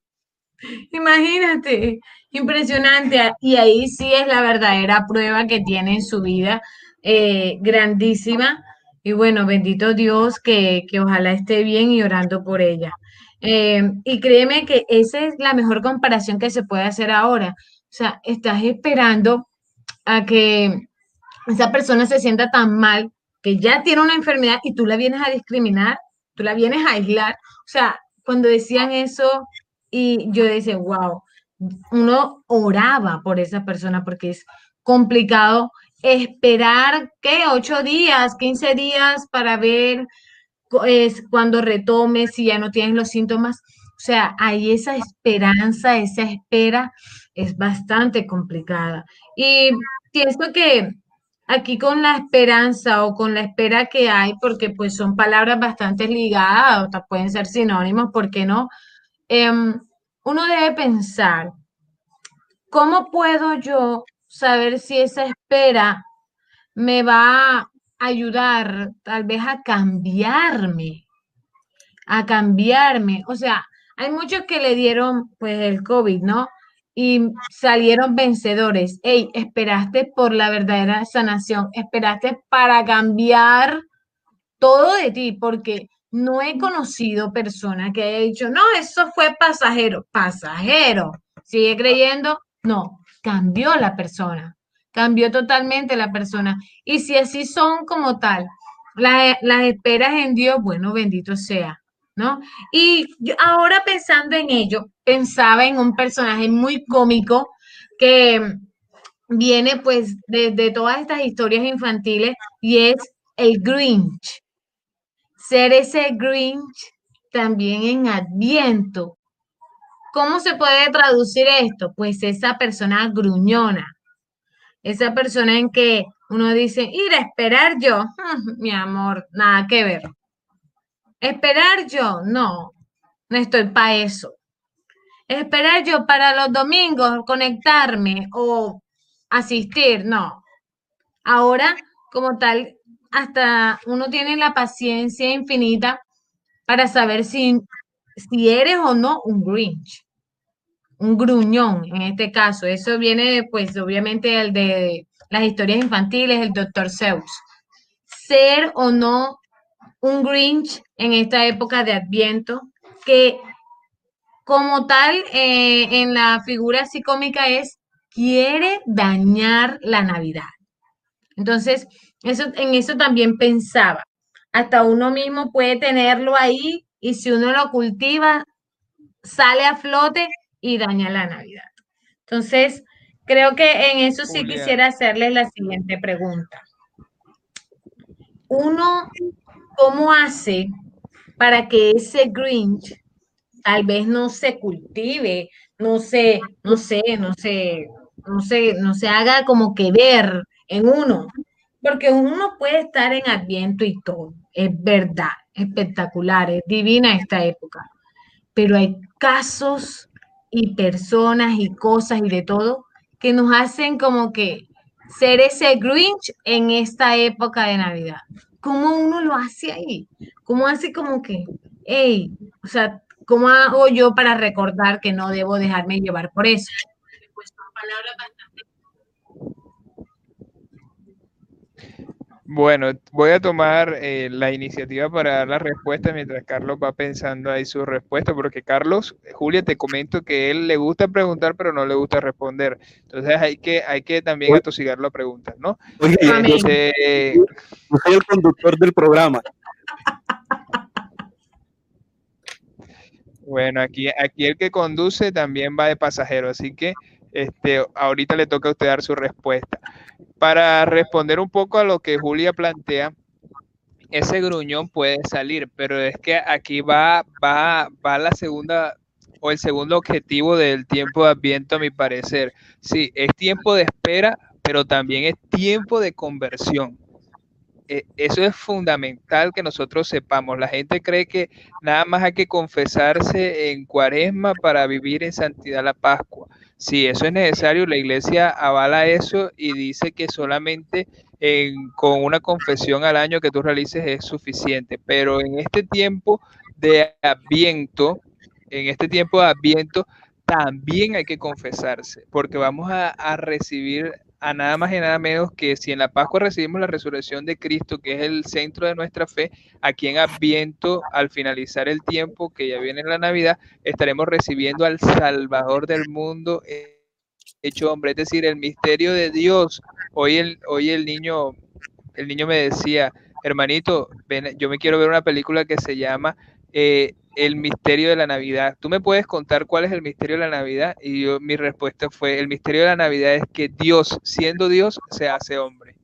Imagínate, impresionante. Y ahí sí es la verdadera prueba que tiene en su vida, eh, grandísima. Y bueno, bendito Dios que, que ojalá esté bien y orando por ella. Eh, y créeme que esa es la mejor comparación que se puede hacer ahora. O sea, estás esperando a que esa persona se sienta tan mal que ya tiene una enfermedad y tú la vienes a discriminar, tú la vienes a aislar. O sea, cuando decían eso y yo decía, wow, uno oraba por esa persona porque es complicado esperar, ¿qué? Ocho días, quince días para ver es cuando retomes, si ya no tienes los síntomas. O sea, hay esa esperanza, esa espera es bastante complicada. Y pienso que aquí con la esperanza o con la espera que hay, porque pues son palabras bastante ligadas, pueden ser sinónimos, ¿por qué no? Em, uno debe pensar, ¿cómo puedo yo saber si esa espera me va ayudar tal vez a cambiarme, a cambiarme. O sea, hay muchos que le dieron pues el COVID, ¿no? Y salieron vencedores. Hey, esperaste por la verdadera sanación, esperaste para cambiar todo de ti, porque no he conocido persona que haya dicho, no, eso fue pasajero, pasajero. Sigue creyendo, no, cambió la persona cambió totalmente la persona. Y si así son como tal, las, esperas en Dios, bueno, bendito sea, ¿no? Y ahora pensando en ello, pensaba en un personaje muy cómico que viene pues de, todas estas historias infantiles y es el Grinch. Ser ese Grinch también en Adviento. ¿Cómo se puede traducir esto? Pues esa persona gruñona, esa persona en que uno dice, ir a esperar yo, mi amor, nada que ver. Esperar yo, no, no estoy para eso. Esperar yo para los domingos conectarme o asistir, no. Ahora, como tal, hasta uno tiene la paciencia infinita para saber si, si eres o no un Grinch, un gruñón en este caso. Eso viene, pues, obviamente, el de las historias infantiles, el Dr. Zeus. Ser o no un Grinch en esta época de Adviento, que como tal, eh, en la figura así cómica es, quiere dañar la Navidad. Entonces, eso, en eso también pensaba. Hasta uno mismo puede tenerlo ahí y si uno lo cultiva, sale a flote y daña la Navidad. Entonces, creo que en eso sí quisiera hacerle la siguiente pregunta. Uno, ¿cómo hace para que ese Grinch tal vez no se cultive, no se, no sé, no se, no se, no se haga como que ver en uno? Porque uno puede estar en Adviento y todo, es verdad, espectacular, es divina esta época. Pero hay casos y personas y cosas y de todo que nos hacen como que ser ese Grinch en esta época de Navidad. ¿Cómo uno lo hace ahí? ¿Cómo hace como que, hey, o sea, ¿cómo hago yo para recordar que no debo dejarme llevar por eso? Pues Bueno, voy a tomar eh, la iniciativa para dar la respuesta mientras Carlos va pensando ahí su respuesta, porque Carlos, Julia, te comento que él le gusta preguntar, pero no le gusta responder. Entonces hay que, hay que también atosigar la pregunta, ¿no? Oye, yo soy el conductor del programa. Bueno, aquí, aquí el que conduce también va de pasajero, así que este, ahorita le toca a usted dar su respuesta. Para responder un poco a lo que Julia plantea, ese gruñón puede salir, pero es que aquí va, va, va la segunda o el segundo objetivo del tiempo de Adviento, a mi parecer. Sí, es tiempo de espera, pero también es tiempo de conversión. E, eso es fundamental que nosotros sepamos. La gente cree que nada más hay que confesarse en cuaresma para vivir en santidad la Pascua. Si eso es necesario, la iglesia avala eso y dice que solamente con una confesión al año que tú realices es suficiente. Pero en este tiempo de Adviento, en este tiempo de Adviento, también hay que confesarse, porque vamos a, a recibir a nada más y nada menos que si en la Pascua recibimos la resurrección de Cristo, que es el centro de nuestra fe, aquí en Adviento, al finalizar el tiempo que ya viene la Navidad, estaremos recibiendo al Salvador del mundo hecho hombre, es decir, el misterio de Dios. Hoy el, hoy el niño, el niño me decía, hermanito, ven, yo me quiero ver una película que se llama eh, el misterio de la Navidad. ¿Tú me puedes contar cuál es el misterio de la Navidad? Y mi respuesta fue, el misterio de la Navidad es que Dios, siendo Dios, se hace hombre.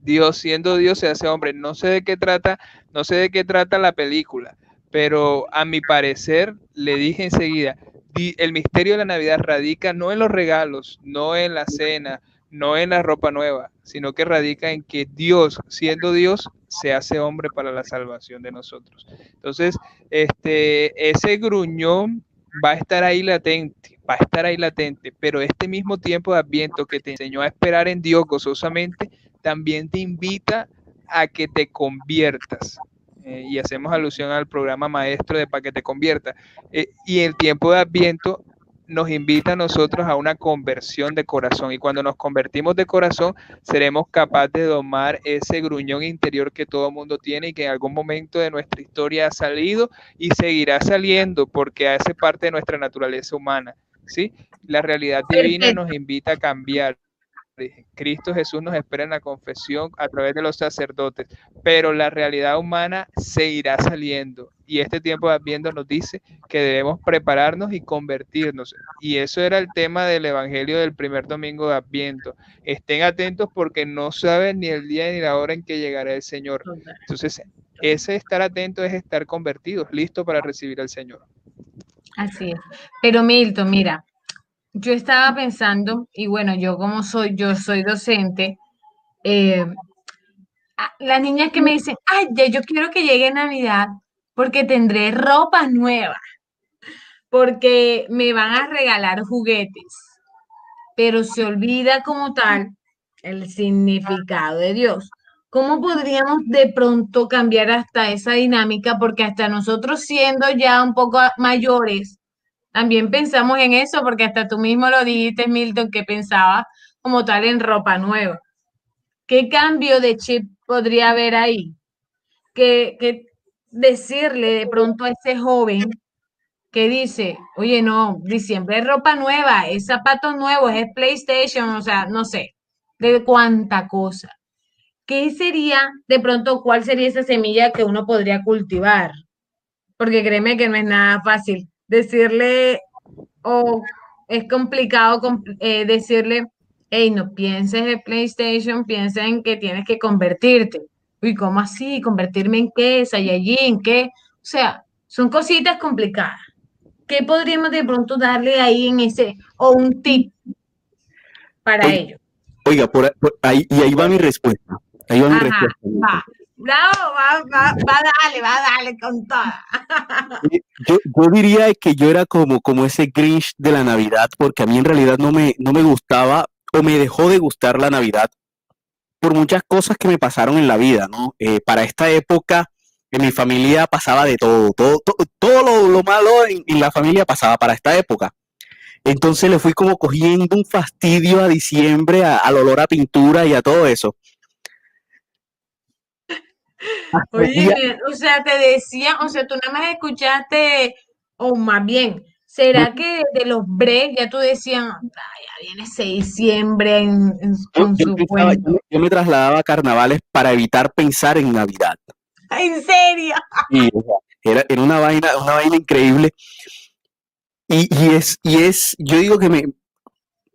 Dios, siendo Dios, se hace hombre. No sé de qué trata, no sé de qué trata la película, pero a mi parecer, le dije enseguida, el misterio de la Navidad radica no en los regalos, no en la cena, no en la ropa nueva, sino que radica en que Dios, siendo Dios, se hace hombre para la salvación de nosotros. Entonces, este, ese gruñón va a estar ahí latente, va a estar ahí latente, pero este mismo tiempo de Adviento que te enseñó a esperar en Dios gozosamente, también te invita a que te conviertas. Eh, y hacemos alusión al programa maestro de para que te conviertas. Eh, y el tiempo de Adviento nos invita a nosotros a una conversión de corazón y cuando nos convertimos de corazón seremos capaces de domar ese gruñón interior que todo mundo tiene y que en algún momento de nuestra historia ha salido y seguirá saliendo porque hace parte de nuestra naturaleza humana. ¿sí? La realidad divina nos invita a cambiar. Cristo Jesús nos espera en la confesión a través de los sacerdotes, pero la realidad humana se irá saliendo. Y este tiempo de Adviento nos dice que debemos prepararnos y convertirnos. Y eso era el tema del Evangelio del primer domingo de Adviento. Estén atentos porque no saben ni el día ni la hora en que llegará el Señor. Entonces, ese estar atento es estar convertidos, listos para recibir al Señor. Así es. Pero Milton, mira, yo estaba pensando, y bueno, yo como soy, yo soy docente, eh, las niñas que me dicen, ay, ya yo quiero que llegue Navidad porque tendré ropa nueva, porque me van a regalar juguetes, pero se olvida como tal el significado de Dios. ¿Cómo podríamos de pronto cambiar hasta esa dinámica? Porque hasta nosotros siendo ya un poco mayores, también pensamos en eso, porque hasta tú mismo lo dijiste, Milton, que pensaba como tal en ropa nueva. ¿Qué cambio de chip podría haber ahí? Que, decirle de pronto a ese joven que dice, oye, no, diciembre es ropa nueva, es zapatos nuevos, es PlayStation, o sea, no sé, de cuánta cosa. ¿qué sería de pronto, cuál sería esa semilla que uno podría cultivar? Porque créeme que no es nada fácil decirle, o es complicado eh, decirle, hey, no pienses en PlayStation, piensa en que tienes que convertirte. Uy, ¿cómo así? ¿Convertirme en qué? allí ¿En qué? O sea, son cositas complicadas. ¿Qué podríamos de pronto darle ahí en ese, o un tip para ello? Oiga, por, ahí, y ahí va mi respuesta. Ahí va mi respuesta. Va. Bravo, va, va, va, dale, va, dale con toda. Yo, diría que yo era como, como ese Grinch de la Navidad, porque a mí en realidad no me, no me gustaba o me dejó de gustar la Navidad por muchas cosas que me pasaron en la vida, ¿no? Eh, para esta época, en mi familia pasaba de todo, todo, todo, lo, malo en, en, la familia pasaba para esta época. Entonces le fui como cogiendo un fastidio a diciembre, al olor a pintura y a todo eso. Oye, o sea, te decía, o sea, tú nada más escuchaste, o más bien, ¿será que de los breaks ya tú decías, ya viene ese diciembre en, con yo, su yo, yo, me trasladaba a carnavales para evitar pensar en Navidad. ¿En serio? Era, era, una vaina, una vaina increíble. Y, y, es, y es, yo digo que me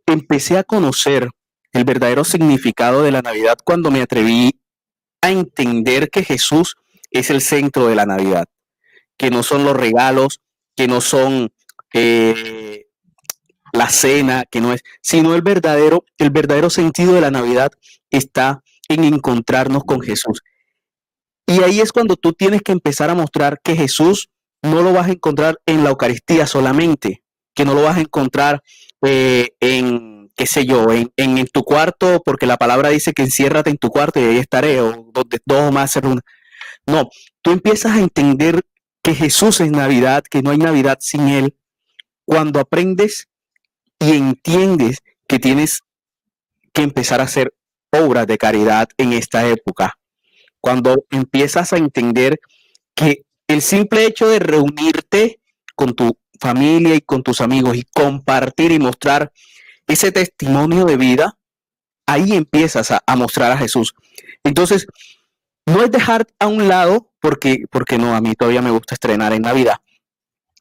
empecé a conocer el verdadero significado de la Navidad cuando me atreví a entender que Jesús es el centro de la Navidad, que no son los regalos, que no son eh, la cena, que no es, sino el verdadero, el verdadero sentido de la Navidad está en encontrarnos con Jesús. Y ahí es cuando tú tienes que empezar a mostrar que Jesús no lo vas a encontrar en la Eucaristía solamente, que no lo vas a encontrar eh, en qué sé yo, en, en, tu cuarto, porque la palabra dice que enciérrate en tu cuarto y ahí estaré, o donde dos más ser una. No, tú empiezas a entender que Jesús es Navidad, que no hay Navidad sin Él, cuando aprendes y entiendes que tienes que empezar a hacer obras de caridad en esta época. Cuando empiezas a entender que el simple hecho de reunirte con tu familia y con tus amigos y compartir y mostrar ese testimonio de vida, ahí empiezas a, mostrar a Jesús. Entonces, no es dejar a un lado, porque, porque no, a mí todavía me gusta estrenar en Navidad.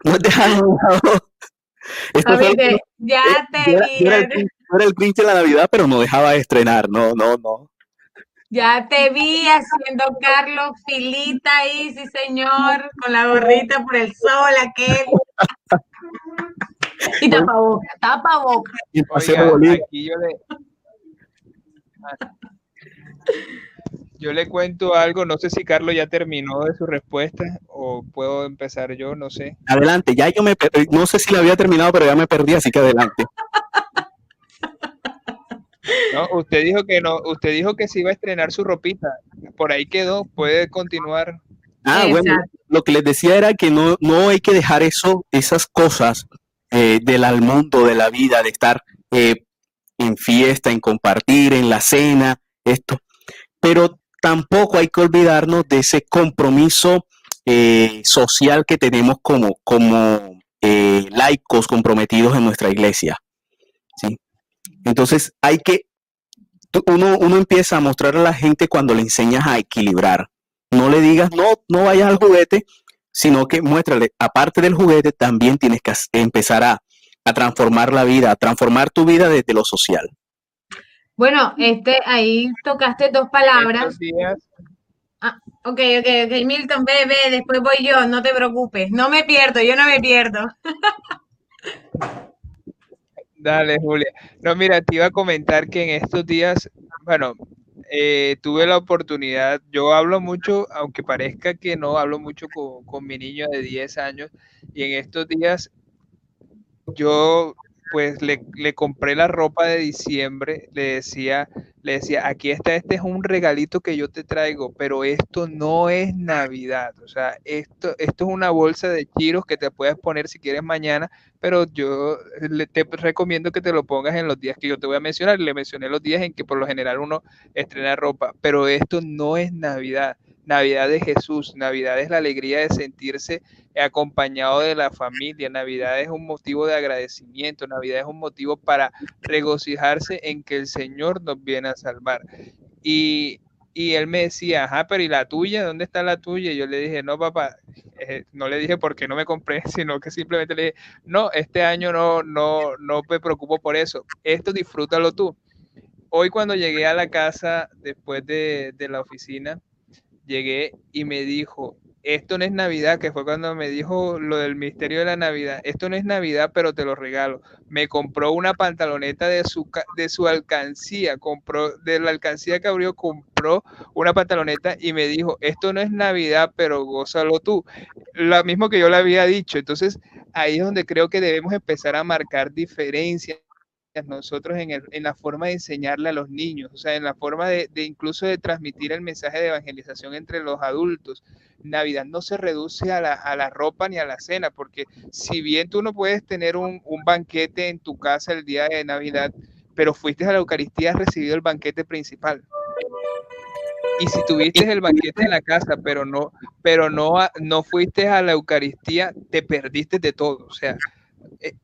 No es dejar a un lado. ya te vi. Era, el, era el de la Navidad, pero no dejaba de estrenar, no, no, no. Ya te vi haciendo Carlos filita ahí, sí señor, con la gorrita por el sol aquel. Y tapa boca, tapa boca. aquí yo le, yo le cuento algo, no sé si Carlos ya terminó de su respuesta o puedo empezar yo, no sé. Adelante, ya yo me no sé si la había terminado, pero ya me perdí, así que adelante. No, usted dijo que no, usted dijo que se iba a estrenar su ropita. Por ahí quedó, puede continuar. Ah, bueno, lo que les decía era que no, no hay que dejar eso, esas cosas eh, del al mundo de la vida, de estar eh, en fiesta, en compartir, en la cena, esto. Pero tampoco hay que olvidarnos de ese compromiso eh, social que tenemos como, como laicos comprometidos en nuestra iglesia. ¿sí? Entonces hay que, uno, uno empieza a mostrar a la gente cuando le enseñas a equilibrar. No le digas, no, no vayas al juguete, sino que muéstrale, aparte del juguete, también tienes que empezar a, transformar la vida, a transformar tu vida desde lo social. Bueno, este, ahí tocaste dos palabras. Ah, ok, ok, ok, Milton, ve, ve, después voy yo, no te preocupes, no me pierdo, yo no me pierdo. Dale, Julia. No, mira, te iba a comentar que en estos días, bueno, eh, tuve la oportunidad, yo hablo mucho, aunque parezca que no, hablo mucho con, mi niño de 10 años y en estos días yo pues le, le, compré la ropa de diciembre, le decía, le decía, aquí está, este es un regalito que yo te traigo, pero esto no es Navidad, o sea, esto, esto es una bolsa de chiros que te puedes poner si quieres mañana, pero yo le, te recomiendo que te lo pongas en los días que yo te voy a mencionar, le mencioné los días en que por lo general uno estrena ropa, pero esto no es Navidad. Navidad de Jesús, Navidad es la alegría de sentirse acompañado de la familia, Navidad es un motivo de agradecimiento, Navidad es un motivo para regocijarse en que el Señor nos viene a salvar. Y, él me decía, ajá, pero ¿y la tuya? ¿Dónde está la tuya? Y yo le dije, no, papá, eh, no le dije porque no me compré, sino que simplemente le dije, no, este año no, no, no me preocupo por eso, esto disfrútalo tú. Hoy cuando llegué a la casa después de, de la oficina, llegué y me dijo, esto no es Navidad, que fue cuando me dijo lo del misterio de la Navidad, esto no es Navidad, pero te lo regalo. Me compró una pantaloneta de su, de su alcancía, compró, de la alcancía que abrió, compró una pantaloneta y me dijo, esto no es Navidad, pero gózalo tú. Lo mismo que yo le había dicho. Entonces, ahí es donde creo que debemos empezar a marcar diferencias nosotros en, en, la forma de enseñarle a los niños, o sea, en la forma de, de, incluso de transmitir el mensaje de evangelización entre los adultos. Navidad no se reduce a la, a la ropa ni a la cena, porque si bien tú no puedes tener un, un, banquete en tu casa el día de Navidad, pero fuiste a la Eucaristía, has recibido el banquete principal. Y si tuviste el banquete en la casa, pero no, pero no, no fuiste a la Eucaristía, te perdiste de todo. O sea,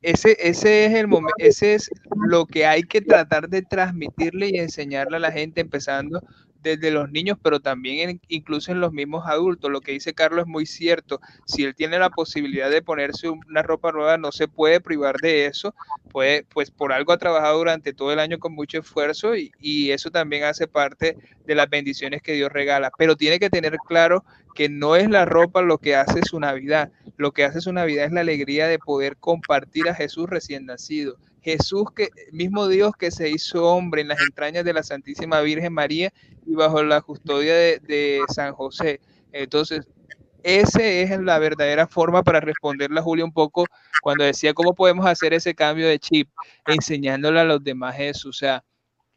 ese, ese es el momento, ese es lo que hay que tratar de transmitirle y enseñarle a la gente, empezando desde los niños, pero también incluso en los mismos adultos. Lo que dice Carlos es muy cierto. Si él tiene la posibilidad de ponerse una ropa nueva, no se puede privar de eso. Pues por algo ha trabajado durante todo el año con mucho esfuerzo y, y eso también hace parte de las bendiciones que Dios regala. Pero tiene que tener claro que no es la ropa lo que hace su Navidad. Lo que hace su Navidad es la alegría de poder compartir a Jesús recién nacido Jesús, que, mismo Dios que se hizo hombre en las entrañas de la Santísima Virgen María y bajo la custodia de, San José. Entonces, esa es la verdadera forma para responderle a Julio un poco cuando decía cómo podemos hacer ese cambio de chip, enseñándole a los demás eso. O sea,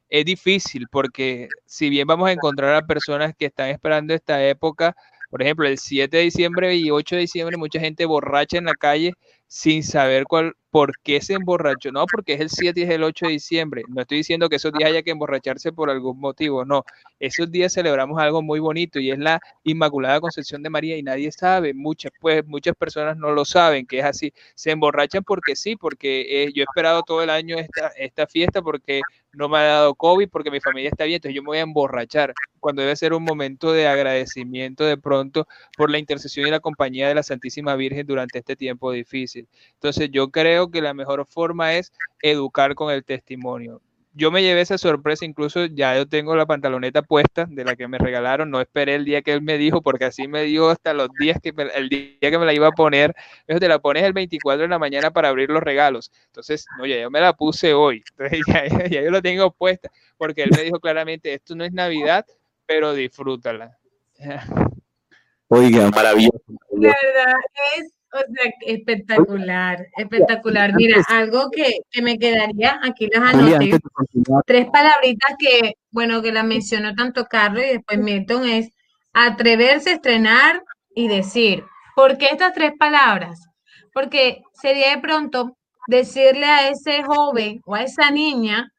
es difícil porque si bien vamos a encontrar a personas que están esperando esta época, por ejemplo, el 7 de diciembre y 8 de diciembre, mucha gente borracha en la calle sin saber cuál, por qué se emborrachó. No, porque es el 7 y es el 8 de diciembre. No estoy diciendo que esos días haya que emborracharse por algún motivo, no. Esos días celebramos algo muy bonito y es la Inmaculada Concepción de María y nadie sabe, muchas, pues, muchas personas no lo saben, que es así. Se emborrachan porque sí, porque eh, yo he esperado todo el año esta, esta fiesta porque no me ha dado COVID, porque mi familia está bien, entonces yo me voy a emborrachar, cuando debe ser un momento de agradecimiento de pronto por la intercesión y la compañía de la Santísima Virgen durante este tiempo difícil. Entonces yo creo que la mejor forma es educar con el testimonio. Yo me llevé esa sorpresa, incluso ya yo tengo la pantaloneta puesta de la que me regalaron, no esperé el día que él me dijo, porque así me dio hasta los días que el día que me la iba a poner, te la pones el 24 de la mañana para abrir los regalos. Entonces, no, ya yo me la puse hoy, entonces ya, ya yo la tengo puesta, porque él me dijo claramente, esto no es Navidad, pero disfrútala. Oiga, maravilloso. La verdad es o sea, espectacular, espectacular. Mira, algo que, que me quedaría, aquí las anoté, tres palabritas que, bueno, que las mencionó tanto Carlos y después Milton, es atreverse, estrenar y decir. ¿Por qué estas tres palabras? Porque sería de pronto decirle a ese joven o a esa niña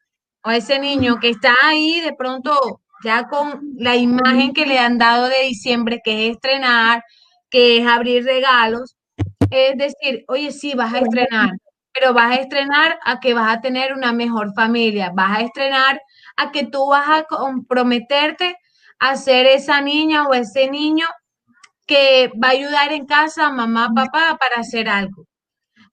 o a ese niño que está ahí de pronto ya con la imagen que le han dado de diciembre, que es estrenar, que es abrir regalos, es decir, oye, sí, vas a estrenar, pero vas a estrenar a que vas a tener una mejor familia, vas a estrenar a que tú vas a comprometerte a ser esa niña o ese niño que va a ayudar en casa a mamá, papá para hacer algo.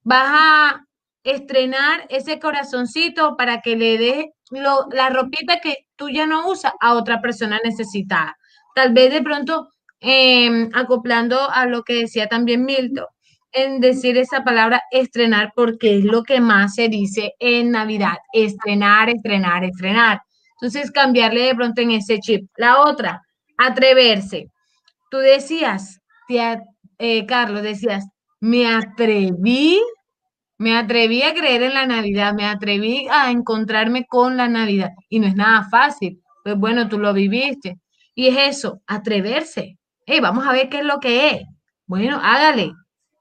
Vas a estrenar ese corazoncito para que le dé la ropita que tú ya no usas a otra persona necesitada. Tal vez de pronto, em, acoplando a lo que decía también Milton, en decir esa palabra estrenar porque es lo que más se dice en Navidad, estrenar, estrenar, estrenar. Entonces, cambiarle de pronto en ese chip. La otra, atreverse. Tú decías, tía, eh, Carlos, decías, me atreví Me atreví a creer en la Navidad, me atreví a encontrarme con la Navidad y no es nada fácil. Pues bueno, tú lo viviste. Y es eso, atreverse. Hey, vamos a ver qué es lo que es. Bueno, hágale.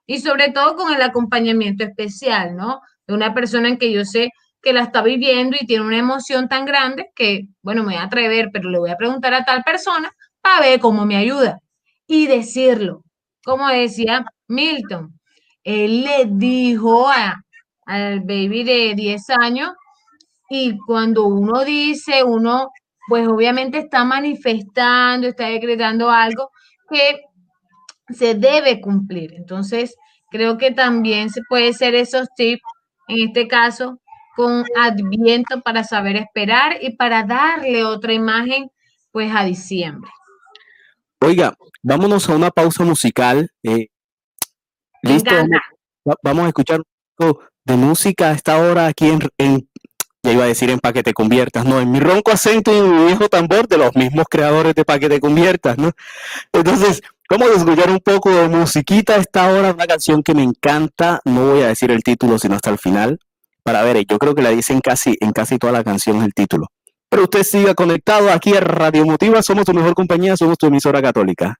Y sobre todo con el acompañamiento especial, ¿no? De una persona en que yo sé que la está viviendo y tiene una emoción tan grande que, bueno, me voy a atrever, pero le voy a preguntar a tal persona para ver cómo me ayuda. Y decirlo, como decía Milton, él le dijo a, al baby de 10 años y cuando uno dice, uno pues obviamente está manifestando, está decretando algo que se debe cumplir. Entonces, creo que también se puede ser esos tips, en este caso, con Adviento para saber esperar y para darle otra imagen, pues, a diciembre. Oiga, vámonos a una pausa musical. Eh, Listo, vamos, a escuchar un poco de música a esta hora aquí en, en, ya iba a decir en Paquete Conviertas, no, en mi ronco acento y en mi viejo tambor de los mismos creadores de Paquete Conviertas, ¿no? Entonces, vamos a escuchar un poco de musiquita. Esta hora, una canción que me encanta, no voy a decir el título sino hasta el final, para ver, yo creo que la dicen casi en casi toda la canción el título. Pero usted siga conectado aquí a Radio Motiva, somos tu mejor compañía, somos tu emisora católica.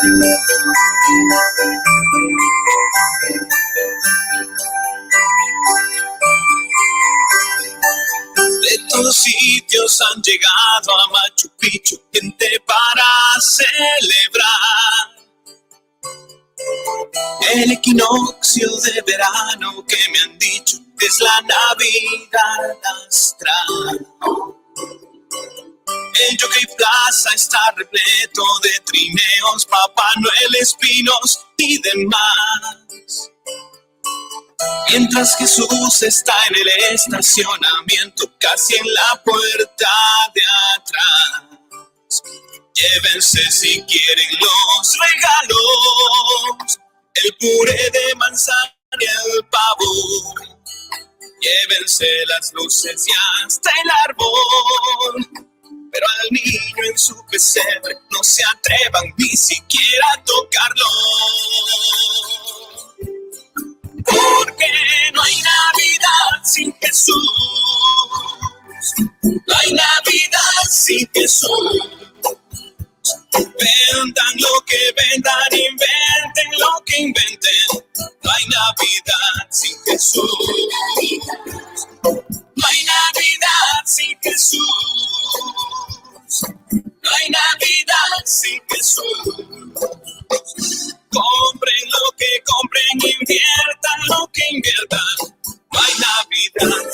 De todos sitios han llegado a Machu Picchu gente para celebrar el equinoccio de verano que me han dicho es la Navidad astral. El Jockey Plaza está repleto de trineos, Papá Noel, espinos y demás. Mientras Jesús está en el estacionamiento, casi en la puerta de atrás. Llévense si quieren los regalos, el puré de manzana y el pavo Llévense las luces y hasta el árbol. Pero al niño en su pesebre no se atrevan ni siquiera a tocarlo. Porque no hay Navidad sin Jesús. No hay Navidad sin Jesús. Vendan lo que vendan, inventen lo que inventen. No hay Navidad sin Jesús. No hay Navidad sin Jesús. No hay Navidad sin Jesús. Compren lo que compren, inviertan lo que inviertan. No hay Navidad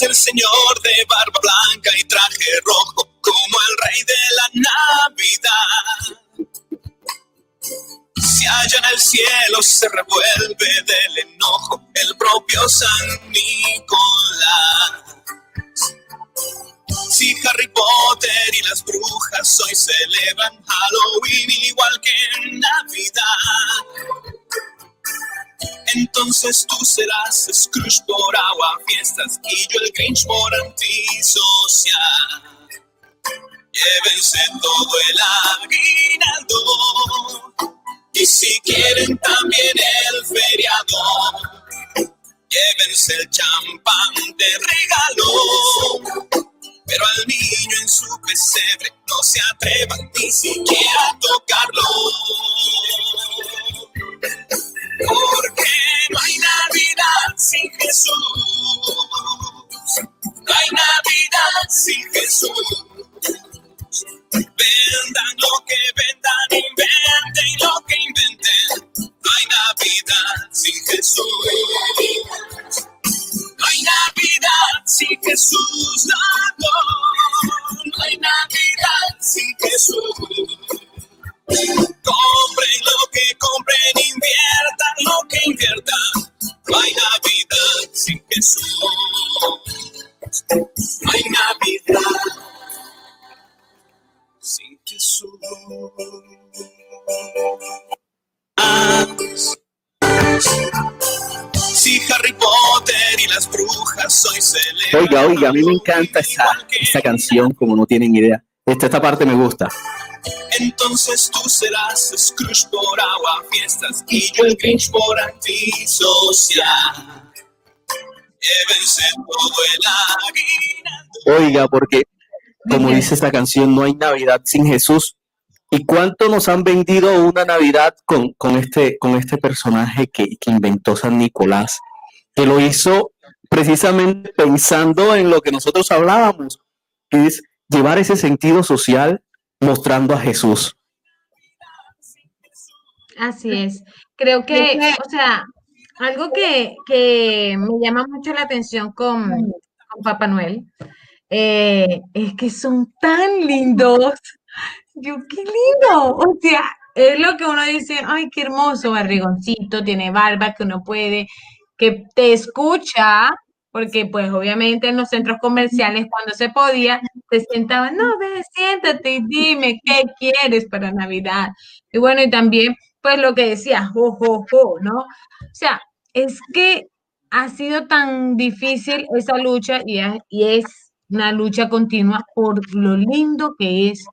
¿Qué hace el señor de barba blanca y traje rojo como el rey de la Navidad? Si allá en el cielo se revuelve del enojo el propio San Nicolás. Por antisocial. Llévense todo el aguinaldo y si quieren también el feriado. Llévense el champán de regalo, pero al niño en su pesebre no se atrevan ni siquiera a tocarlo. Oiga, oiga, a mí me encanta esta, esta canción, como no tienen idea. Esta, esta parte me gusta. Entonces tú serás Scrooge por agua fiestas y yo el Grinch por antisocial. Todo el. Oiga, porque como dice esta canción, no hay Navidad sin Jesús. ¿Y cuánto nos han vendido una Navidad con, con este, con este personaje que, que inventó San Nicolás? Que lo hizo precisamente pensando en lo que nosotros hablábamos, que es llevar ese sentido social mostrando a Jesús. Así es. Creo que, o sea, algo que, que me llama mucho la atención con, con Papá Noel eh, es que son tan lindos. Yo, qué lindo. O sea, es lo que uno dice, ay, qué hermoso, barrigoncito, tiene barba que uno puede, que te escucha, porque pues obviamente en los centros comerciales cuando se podía, te sentaban, no, ve, siéntate y dime qué quieres para Navidad. Y bueno, y también pues lo que decía, jo, jo, jo, ¿no? O sea, es que ha sido tan difícil esa lucha y, y es una lucha continua por lo lindo que es,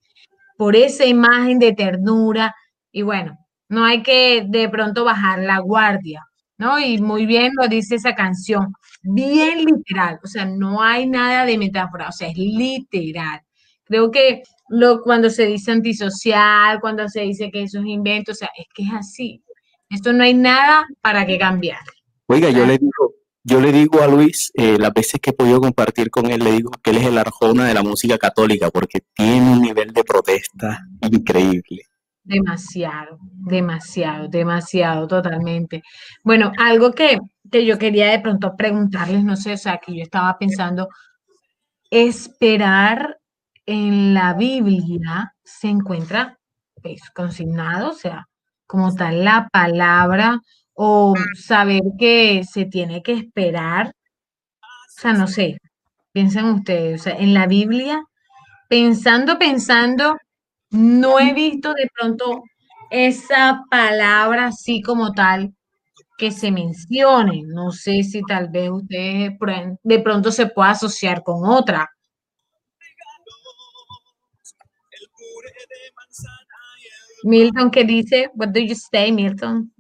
por esa imagen de ternura. Y bueno, no hay que de pronto bajar la guardia, ¿no? Y muy bien lo dice esa canción, bien literal, o sea, no hay nada de metáfora, o sea, es literal. Creo que lo, cuando se dice antisocial, cuando se dice que eso es invento, o sea, es que es así. Esto no hay nada para que cambiar. Oiga, yo le digo, yo le digo a Luis, eh, las veces que he podido compartir con él, le digo que él es el arjona de la música católica, porque tiene un nivel de protesta increíble. Demasiado, demasiado, demasiado, totalmente. Bueno, algo que, que yo quería de pronto preguntarles, no sé, o sea, que yo estaba pensando, esperar en la Biblia se encuentra pues, consignado, o sea, como tal la palabra o saber que se tiene que esperar. O sea, no sé, piensen ustedes, o sea, en la Biblia, pensando, pensando, no he visto de pronto esa palabra así como tal que se mencione. No sé si tal vez ustedes de pronto se pueda asociar con otra. Milton, ¿qué dice? What do you say, Milton?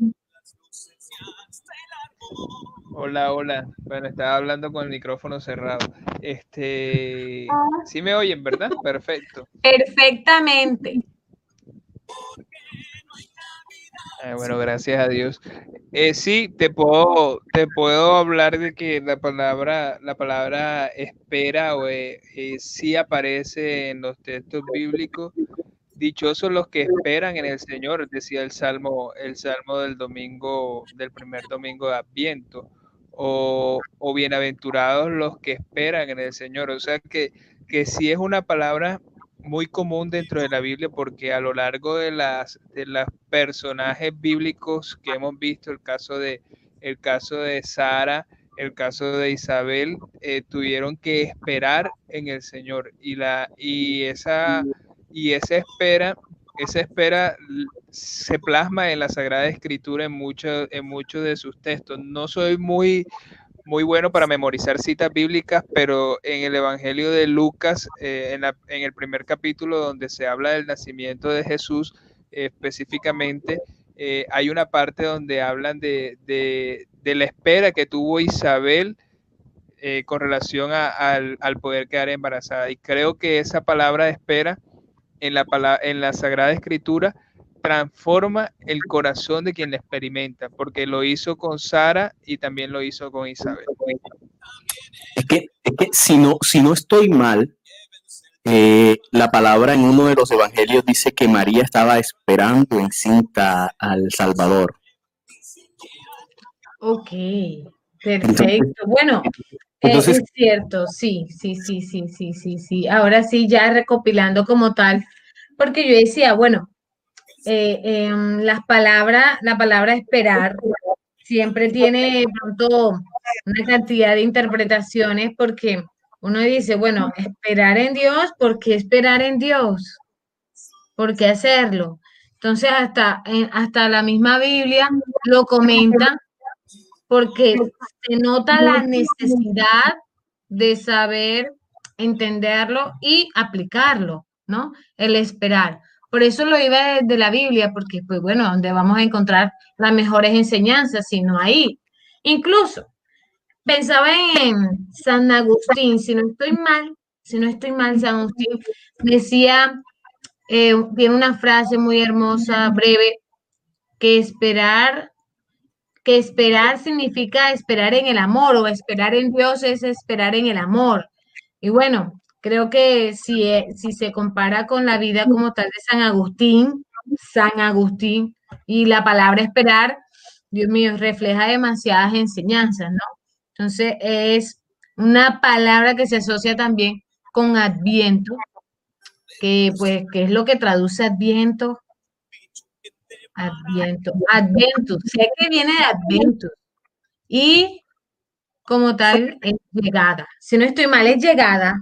Hola, hola. Bueno, estaba hablando con el micrófono cerrado. Este, sí me oyen, ¿verdad? Perfecto. Perfectamente. Ah, bueno, gracias a Dios. Eh, sí, te puedo, te puedo hablar de que la palabra, la palabra espera o eh, eh, sí aparece en los textos bíblicos Dichosos los que esperan en el Señor, decía el Salmo, el Salmo del domingo, del primer domingo de Adviento, o, bienaventurados los que esperan en el Señor. O sea que, que sí es una palabra muy común dentro de la Biblia porque a lo largo de las de los personajes bíblicos que hemos visto, el caso de el caso de Sara, el caso de Isabel, eh, tuvieron que esperar en el Señor y la y esa y esa espera, esa espera se plasma en la Sagrada Escritura en muchos de sus textos. No soy muy muy bueno para memorizar citas bíblicas, pero en el Evangelio de Lucas, eh, en, el primer capítulo donde se habla del nacimiento de Jesús, específicamente, eh, hay una parte donde hablan de, de, de, la espera que tuvo Isabel eh, con relación al, al, poder quedar embarazada. Y creo que esa palabra espera en la, en la Sagrada Escritura transforma el corazón de quien la experimenta, porque lo hizo con Sara y también lo hizo con Isabel. Es que, es que si, no, si no estoy mal, eh, la palabra en uno de los evangelios dice que María estaba esperando en cinta al Salvador. Ok, perfecto. bueno, entonces, es cierto, sí, sí, sí, sí, sí, sí, sí. Ahora sí, ya recopilando como tal, porque yo decía, bueno, eh, eh, las palabras, la palabra esperar siempre tiene pronto una cantidad de interpretaciones porque uno dice, bueno, esperar en Dios, ¿por qué esperar en Dios? ¿Por qué hacerlo? Entonces, hasta, hasta la misma Biblia lo comenta porque se nota la necesidad de saber entenderlo y aplicarlo, ¿no? El esperar. Por eso lo iba de la Biblia, porque pues bueno, donde vamos a encontrar las mejores enseñanzas, sino ahí. Incluso pensaba en San Agustín, si no estoy mal, si no estoy mal, San Agustín decía, eh, tiene una frase muy hermosa, breve, que esperar, que esperar significa esperar en el amor o esperar en Dios es esperar en el amor. Y bueno, creo que si, eh, si se compara con la vida como tal de San Agustín, San Agustín y la palabra esperar, Dios mío, refleja demasiadas enseñanzas, ¿no? Entonces es una palabra que se asocia también con Adviento, que pues, ¿qué es lo que traduce Adviento? Adviento, Adventus, sé que viene de Adventus. Y como tal, es llegada. Si no estoy mal, es llegada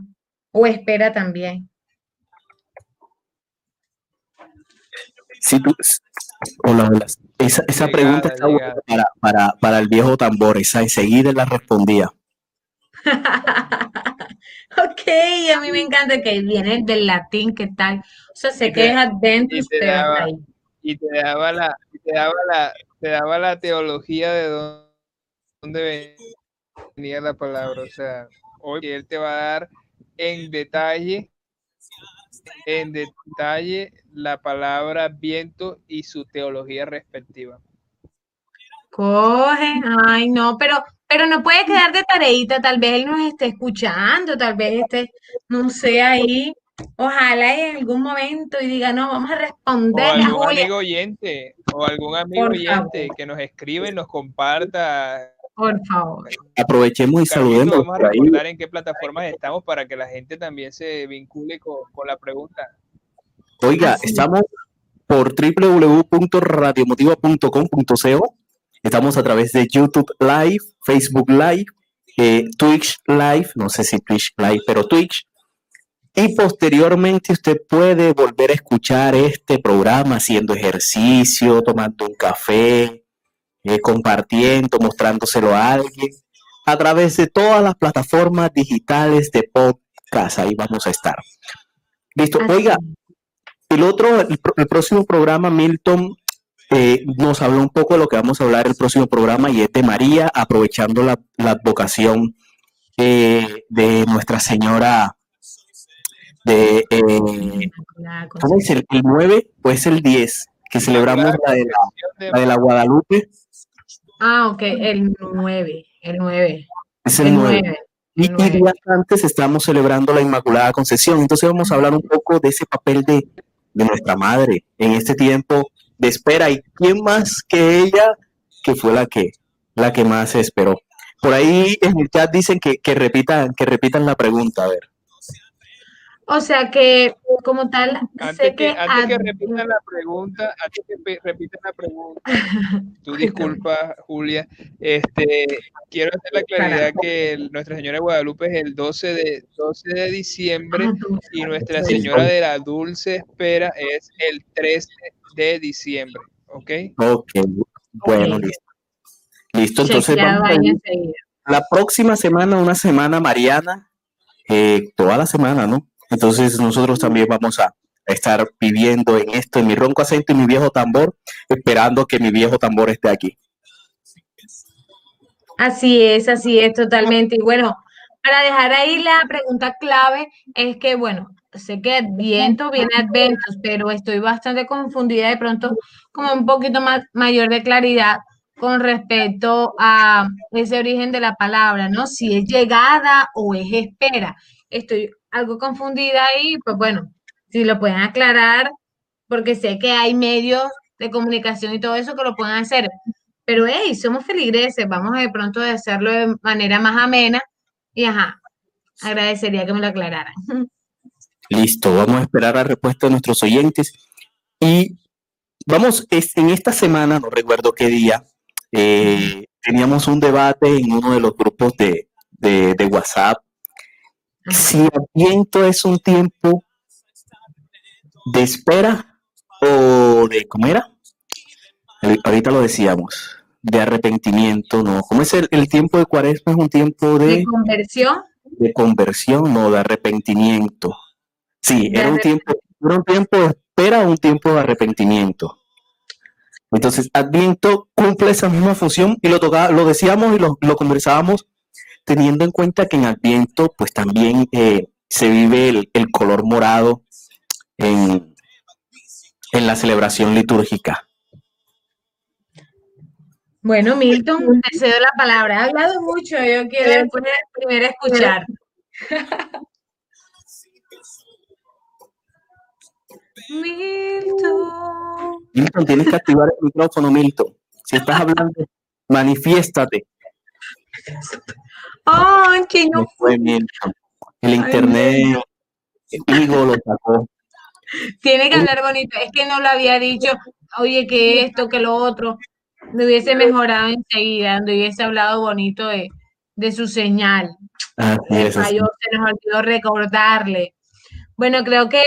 o espera también. Si tú, hola, hola. Esa, esa pregunta está buena para, para, para, el viejo tambor, esa enseguida la respondía. ok, a mí me encanta que viene del latín, ¿qué tal? O sea, sé que es Adventus, pero ahí y te daba la, te daba la, te daba la teología de dónde venía la palabra. O sea, hoy él te va a dar en detalle, en detalle la palabra viento y su teología respectiva. Coge, ay no, pero, pero no puede quedar de tareita, tal vez él nos esté escuchando, tal vez esté, no sé, ahí Ojalá en algún momento y diga, no, vamos a responder. O algún amigo oyente, o algún amigo oyente que nos escribe y nos comparta. Por favor. Aprovechemos y saludemos. Vamos a recordar en qué plataformas estamos para que la gente también se vincule con, la pregunta. Oiga, estamos por www.radiomotiva.com.co. Estamos a través de YouTube Live, Facebook Live, eh, Twitch Live, no sé si Twitch Live, pero Twitch, y posteriormente usted puede volver a escuchar este programa haciendo ejercicio, tomando un café, eh, compartiendo, mostrándoselo a alguien, a través de todas las plataformas digitales de podcast. Ahí vamos a estar. Listo. Oiga, el otro, el, próximo programa, Milton, eh, nos habló un poco de lo que vamos a hablar el próximo programa y es de María, aprovechando la, la advocación eh, de Nuestra Señora de, eh, ¿cómo es el, 9 o es el 10? Que celebramos la de la, de la Guadalupe. Ah, ok, el 9, el 9. Es el, 9. Y, días antes estamos celebrando la Inmaculada Concepción. Entonces vamos a hablar un poco de ese papel de, de nuestra madre en este tiempo de espera. ¿Y quién más que ella que fue la que, la que más esperó? Por ahí en el chat dicen que, que, repitan, que repitan la pregunta, a ver. O sea que, como tal, antes sé que, antes que repitan la pregunta, antes que repitan la pregunta, tú disculpa, Julia, este, quiero hacer la claridad que Nuestra Señora de Guadalupe es el 12 de, 12 de diciembre ah, y Nuestra Señora de la Dulce Espera es el 13 de diciembre, ¿ok? Ok, bueno, listo. Listo, entonces la próxima semana, una semana mariana, eh, toda la semana, ¿no? Entonces nosotros también vamos a estar viviendo en esto, en mi ronco acento y mi viejo tambor, esperando que mi viejo tambor esté aquí. Así es, así es, totalmente. Y bueno, para dejar ahí la pregunta clave es que, bueno, sé que Adviento viene Adventos, pero estoy bastante confundida de pronto, como un poquito más mayor de claridad con respecto a ese origen de la palabra, ¿no? Si es llegada o es espera. Estoy algo confundida ahí, pues bueno, si lo pueden aclarar, porque sé que hay medios de comunicación y todo eso que lo pueden hacer. Pero hey, somos feligreses, vamos de pronto a hacerlo de manera más amena y ajá, agradecería que me lo aclararan. Listo, vamos a esperar la respuesta de nuestros oyentes y vamos, en esta semana, no recuerdo qué día, eh, teníamos un debate en uno de los grupos de, de WhatsApp si el viento es un tiempo de espera o de, ¿cómo era? Ahorita lo decíamos, de arrepentimiento, ¿no? Como es el, el tiempo de cuaresma, es un tiempo de, ¿De conversión? de conversión, no de arrepentimiento. Sí, De era un tiempo, era un tiempo de espera, un tiempo de arrepentimiento. Entonces, Adviento cumple esa misma función y lo tocaba, lo decíamos y lo, lo conversábamos teniendo en cuenta que en Adviento, pues también eh, se vive el, el color morado en, en la celebración litúrgica. Bueno, Milton, te cedo la palabra. Has hablado mucho, yo quiero primero escuchar. Milton. Milton, tienes que activar el micrófono, Milton. Si estás hablando, manifiéstate. Ay, que no fue. El internet, Vigo lo sacó. Tiene que hablar bonito. Es que no lo había dicho, oye, que esto, que lo otro. Me hubiese mejorado enseguida, me hubiese hablado bonito de, de su señal. Es, así falló, se nos olvidó recordarle. Bueno, creo que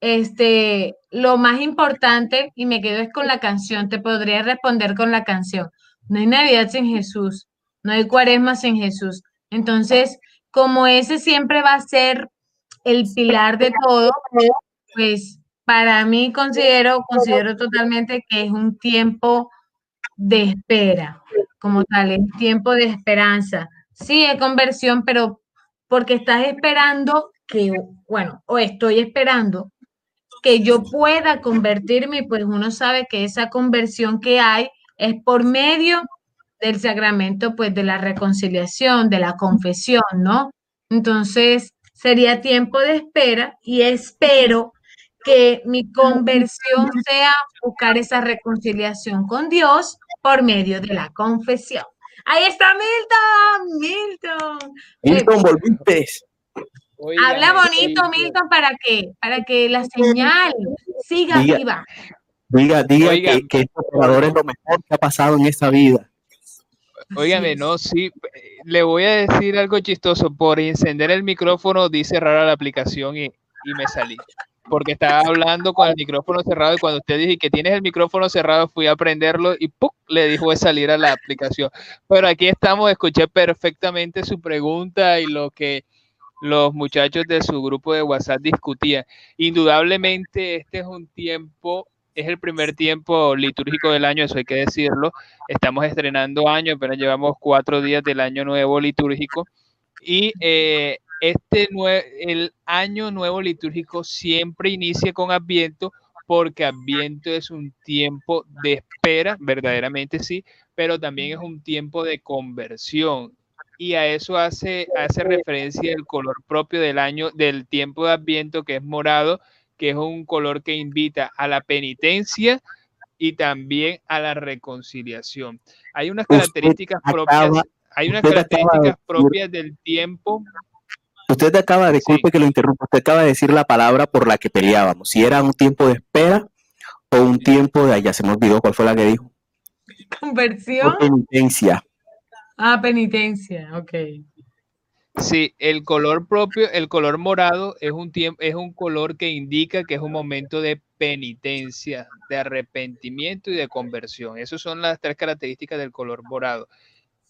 este, lo más importante, y me quedo es con la canción, te podría responder con la canción. No hay Navidad sin Jesús, no hay Cuaresma sin Jesús. Entonces, como ese siempre va a ser el pilar de todo, pues para mí considero, considero totalmente que es un tiempo de espera, como tal, es tiempo de esperanza. Sí, es conversión, pero porque estás esperando que, bueno, o estoy esperando que yo pueda convertirme, pues uno sabe que esa conversión que hay es por medio del sacramento, pues de la reconciliación, de la confesión, ¿no? Entonces, sería tiempo de espera y espero que mi conversión sea buscar esa reconciliación con Dios por medio de la confesión. Ahí está Milton, Milton. Milton, volviste. Habla Óigame, bonito, Milton. Milton, para que, para que la señal siga Diga. viva. Diga, diga Oiga. que, que este operador es lo mejor que ha pasado en esta vida. Óigame, no, sí, eh, le voy a decir algo chistoso. Por encender el micrófono di cerrar la aplicación y, y me salí. Porque estaba hablando con el micrófono cerrado y cuando usted dije que tienes el micrófono cerrado, fui a prenderlo y ¡pum! le dijo de salir a la aplicación. Pero aquí estamos, escuché perfectamente su pregunta y lo que los muchachos de su grupo de WhatsApp discutían. Indudablemente este es un tiempo, es el primer tiempo litúrgico del año, eso hay que decirlo. Estamos estrenando año, apenas llevamos cuatro días del año nuevo litúrgico. Y eh, este el año nuevo litúrgico siempre inicia con Adviento porque Adviento es un tiempo de espera, verdaderamente sí, pero también es un tiempo de conversión. Y a eso hace, hace referencia el color propio del año, del tiempo de Adviento, que es morado, que es un color que invita a la penitencia y también a la reconciliación. Hay unas Usted características propias, acaba- hay unas acaba características propias del tiempo. Usted acaba, disculpe Sí. que lo interrumpa, usted acaba de decir la palabra por la que peleábamos. Si era un tiempo de espera o un tiempo de, ay, ya se me olvidó cuál fue la que dijo. Conversión. O penitencia. Ah, penitencia, ok. Sí, el color propio, el color morado es un tiempo, es un color que indica que es un momento de penitencia, de arrepentimiento y de conversión. Esas son las tres características del color morado.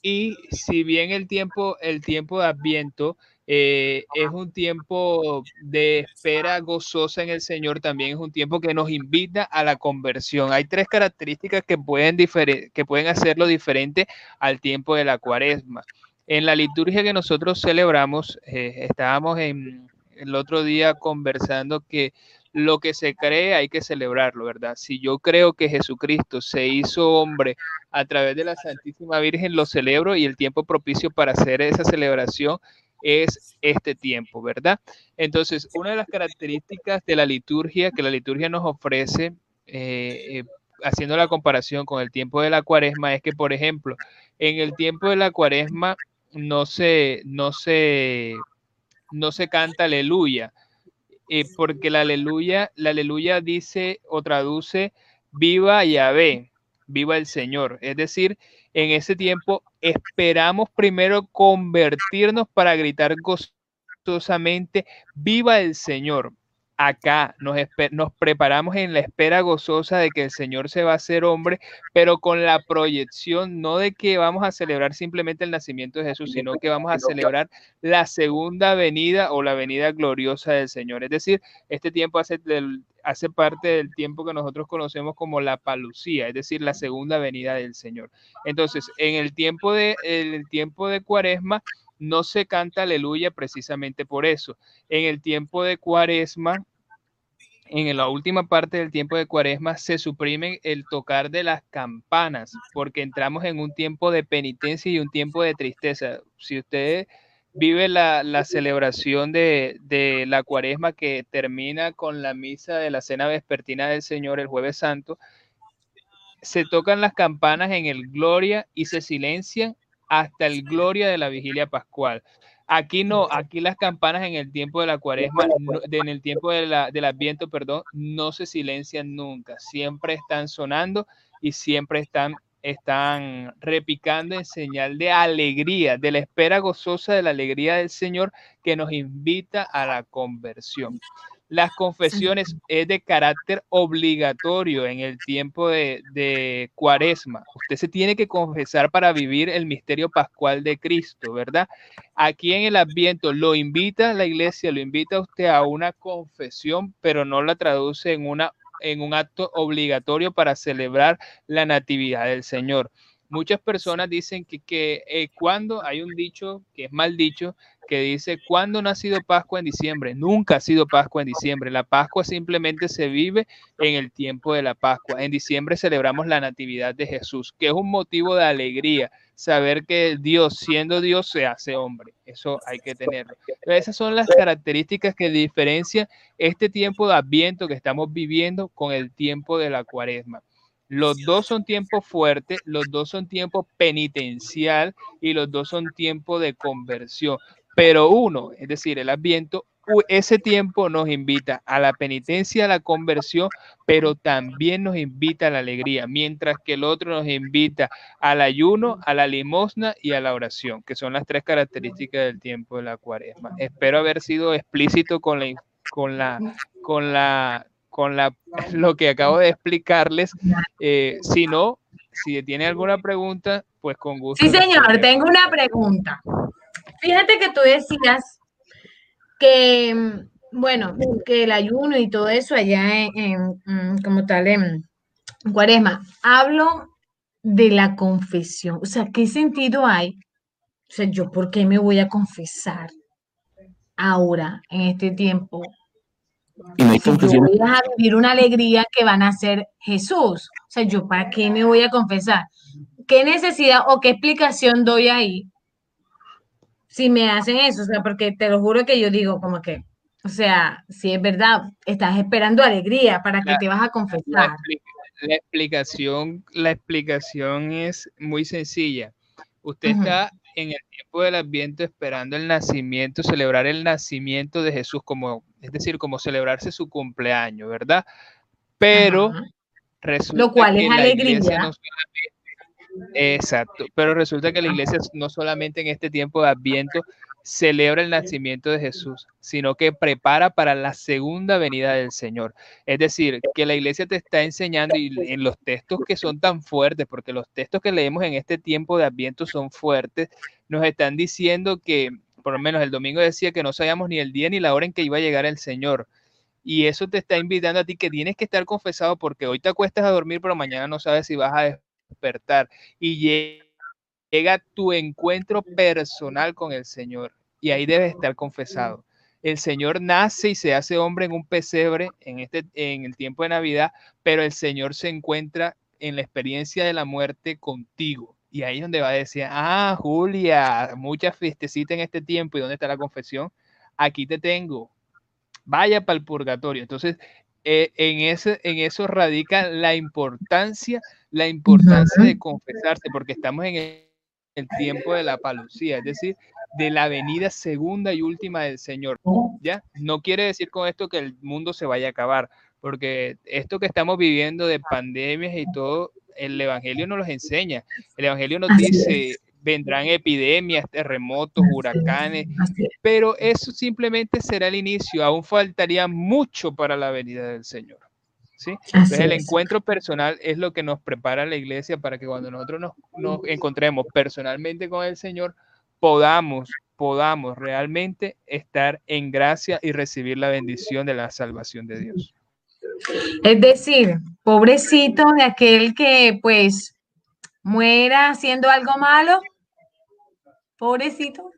Y si bien el tiempo, el tiempo de Adviento eh, es un tiempo de espera gozosa en el Señor, también es un tiempo que nos invita a la conversión. Hay tres características que pueden, que pueden hacerlo diferente al tiempo de la cuaresma. En la liturgia que nosotros celebramos, eh, estábamos en, el otro día conversando que lo que se cree hay que celebrarlo, ¿verdad? Si yo creo que Jesucristo se hizo hombre a través de la Santísima Virgen, lo celebro y el tiempo propicio para hacer esa celebración es este tiempo, ¿verdad? Entonces, una de las características de la liturgia que la liturgia nos ofrece, eh, eh, haciendo la comparación con el tiempo de la cuaresma, es que, por ejemplo, en el tiempo de la cuaresma no se, no se, no se canta aleluya, eh, porque la aleluya, la aleluya dice o traduce viva Yahvé, viva el Señor. Es decir, en ese tiempo esperamos primero convertirnos para gritar gozosamente, viva el Señor. Acá, nos, preparamos en la espera gozosa de que el Señor se va a hacer hombre, pero con la proyección no de que vamos a celebrar simplemente el nacimiento de Jesús, sino que vamos a celebrar la segunda venida o la venida gloriosa del Señor. Es decir, este tiempo hace, hace parte del tiempo que nosotros conocemos como la palucía, es decir, la segunda venida del Señor. Entonces, en el tiempo de, el tiempo de cuaresma, no se canta aleluya precisamente por eso. En el tiempo de cuaresma, en la última parte del tiempo de cuaresma, se suprime el tocar de las campanas, porque entramos en un tiempo de penitencia y un tiempo de tristeza. Si usted vive la, celebración de, de, la cuaresma que termina con la misa de la cena vespertina del Señor el jueves santo, se tocan las campanas en el gloria y se silencian hasta el gloria de la vigilia pascual. Aquí no, aquí las campanas en el tiempo de la cuaresma, en el tiempo de la, del adviento, perdón, no se silencian nunca, siempre están sonando y siempre están, están repicando en señal de alegría, de la espera gozosa de la alegría del Señor que nos invita a la conversión. Las confesiones es de carácter obligatorio en el tiempo de, cuaresma. Usted se tiene que confesar para vivir el misterio pascual de Cristo, ¿verdad? Aquí en el Adviento lo invita la iglesia, lo invita a usted a una confesión, pero no la traduce en, una, en un acto obligatorio para celebrar la natividad del Señor muchas personas dicen que, que eh, cuando hay un dicho que es mal dicho, que dice, ¿cuándo no ha sido Pascua en diciembre? Nunca ha sido Pascua en diciembre. La Pascua simplemente se vive en el tiempo de la Pascua. En diciembre celebramos la Natividad de Jesús, que es un motivo de alegría, saber que Dios, siendo Dios, se hace hombre. Eso hay que tenerlo. esas son las características que diferencian este tiempo de Adviento que estamos viviendo con el tiempo de la Cuaresma. Los dos son tiempos fuertes, los dos son tiempos penitencial y los dos son tiempos de conversión. Pero uno, es decir, el adviento, ese tiempo nos invita a la penitencia, a la conversión, pero también nos invita a la alegría, mientras que el otro nos invita al ayuno, a la limosna y a la oración, que son las tres características del tiempo de la cuaresma. Espero haber sido explícito con la, con la, con la, con la, lo que acabo de explicarles. Eh, si no, si tiene alguna pregunta, pues con gusto. Sí, señor, tengo una pregunta. Fíjate que tú decías que, bueno, que el ayuno y todo eso allá en, como tal en Cuaresma. Hablo de la confesión. O sea, ¿qué sentido hay? O sea, yo, ¿por qué me voy a confesar ahora, en este tiempo? Y no hay voy a vivir una alegría que van a ser Jesús. O sea, yo, ¿para qué me voy a confesar? ¿Qué necesidad o qué explicación doy ahí si me hacen eso, o sea, porque te lo juro que yo digo como que, o sea, si es verdad, estás esperando alegría para que te vas a confesar. La, explicación, la explicación es muy sencilla. Usted está en el tiempo del Adviento esperando el nacimiento, celebrar el nacimiento de Jesús, como, es decir, como celebrarse su cumpleaños, ¿verdad? Pero resulta lo cual es alegría. Exacto, pero resulta que la iglesia no solamente en este tiempo de Adviento celebra el nacimiento de Jesús, sino que prepara para la segunda venida del Señor. Es decir, que la iglesia te está enseñando y en los textos que son tan fuertes, porque los textos que leemos en este tiempo de Adviento son fuertes, nos están diciendo que, por lo menos el domingo decía que no sabíamos ni el día ni la hora en que iba a llegar el Señor. Y eso te está invitando a ti que tienes que estar confesado porque hoy te acuestas a dormir, pero mañana no sabes si vas a despertar y llega tu encuentro personal con el Señor y ahí debes estar confesado. El Señor nace y se hace hombre en un pesebre en, este, en el tiempo de Navidad, pero el Señor se encuentra en la experiencia de la muerte contigo. Y ahí es donde va a decir, ah, Julia, mucha fiestecita en este tiempo. ¿Y dónde está la confesión? Aquí te tengo. Vaya para el purgatorio. Entonces, eh, en, ese, en eso radica la importancia la importancia de confesarse, porque estamos en el, tiempo de la palucía, es decir, de la venida segunda y última del Señor. ¿Ya? No quiere decir con esto que el mundo se vaya a acabar, porque esto que estamos viviendo de pandemias y todo, el Evangelio nos los enseña. El Evangelio nos dice, vendrán epidemias, terremotos, huracanes, pero eso simplemente será el inicio, aún faltaría mucho para la venida del Señor. ¿sí? Entonces el encuentro personal es lo que nos prepara la iglesia para que cuando nosotros nos, nos encontremos personalmente con el Señor, podamos, podamos realmente estar en gracia y recibir la bendición de la salvación de Dios. Es decir, pobrecito de aquel que pues muera haciendo algo malo, pobrecito.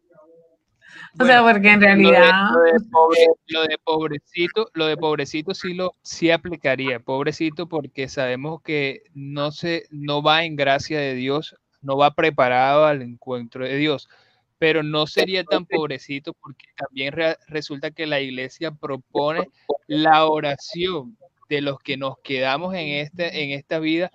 O sea, porque en realidad. Lo de, pobrecito, lo de pobrecito sí lo sí aplicaría. Pobrecito, porque sabemos que no se, no va en gracia de Dios, no va preparado al encuentro de Dios. Pero no sería tan pobrecito porque también resulta que la iglesia propone la oración de los que nos quedamos en, este, en esta vida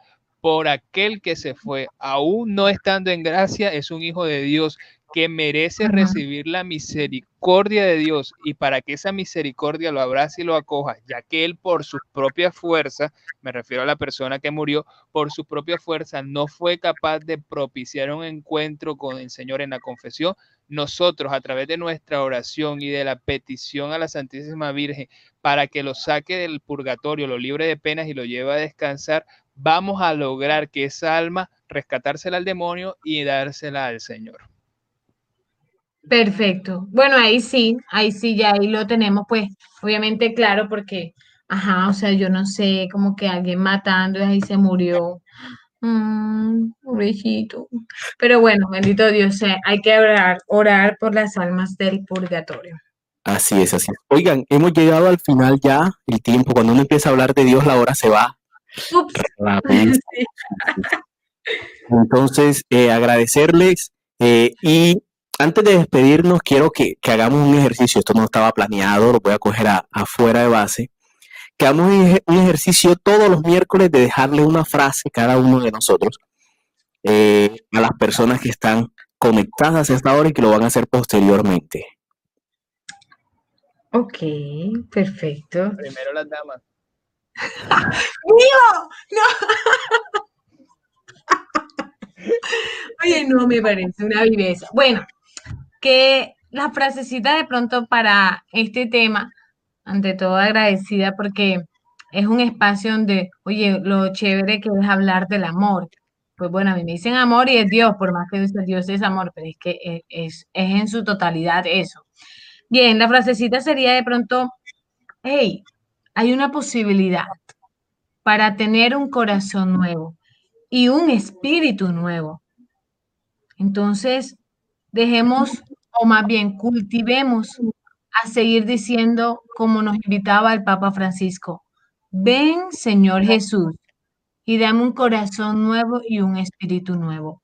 por aquel que se fue, aún no estando en gracia, es un hijo de Dios que merece recibir la misericordia de Dios. Y para que esa misericordia lo abrace y lo acoja, ya que él por su propia fuerza, me refiero a la persona que murió, por su propia fuerza no fue capaz de propiciar un encuentro con el Señor en la confesión, nosotros a través de nuestra oración y de la petición a la Santísima Virgen para que lo saque del purgatorio, lo libre de penas y lo lleve a descansar, vamos a lograr que esa alma rescatársela al demonio y dársela al Señor. Perfecto. Bueno, ahí sí, ahí sí, ya ahí lo tenemos, pues, obviamente claro, porque, ajá, o sea, yo no sé, como que alguien matando y ahí se murió. Mm, pobrecito. Pero bueno, bendito Dios, eh, hay que orar, orar por las almas del purgatorio. Así es, así es. Oigan, hemos llegado al final ya, el tiempo, cuando uno empieza a hablar de Dios, la hora se va. Entonces, eh, agradecerles eh, y antes de despedirnos, quiero que, hagamos un ejercicio. Esto no estaba planeado, lo voy a coger afuera de base. Que hagamos un ejercicio todos los miércoles de dejarle una frase cada uno de nosotros eh, a las personas que están conectadas a esta hora y que lo van a hacer posteriormente. Ok, perfecto. Primero las damas. ¡Mío! ¡No! Oye, no me parece una viveza. Bueno, que la frasecita de pronto para este tema, ante todo agradecida porque es un espacio donde, oye, lo chévere que es hablar del amor. Pues bueno, a mí me dicen amor y es Dios, por más que Dios es amor, pero es que e, es, es en su totalidad eso. Bien, la frasecita sería de pronto, hey, hay una posibilidad para tener un corazón nuevo y un espíritu nuevo. Entonces, dejemos, o más bien cultivemos a seguir diciendo, como nos invitaba el Papa Francisco, ven Señor Jesús y dame un corazón nuevo y un espíritu nuevo.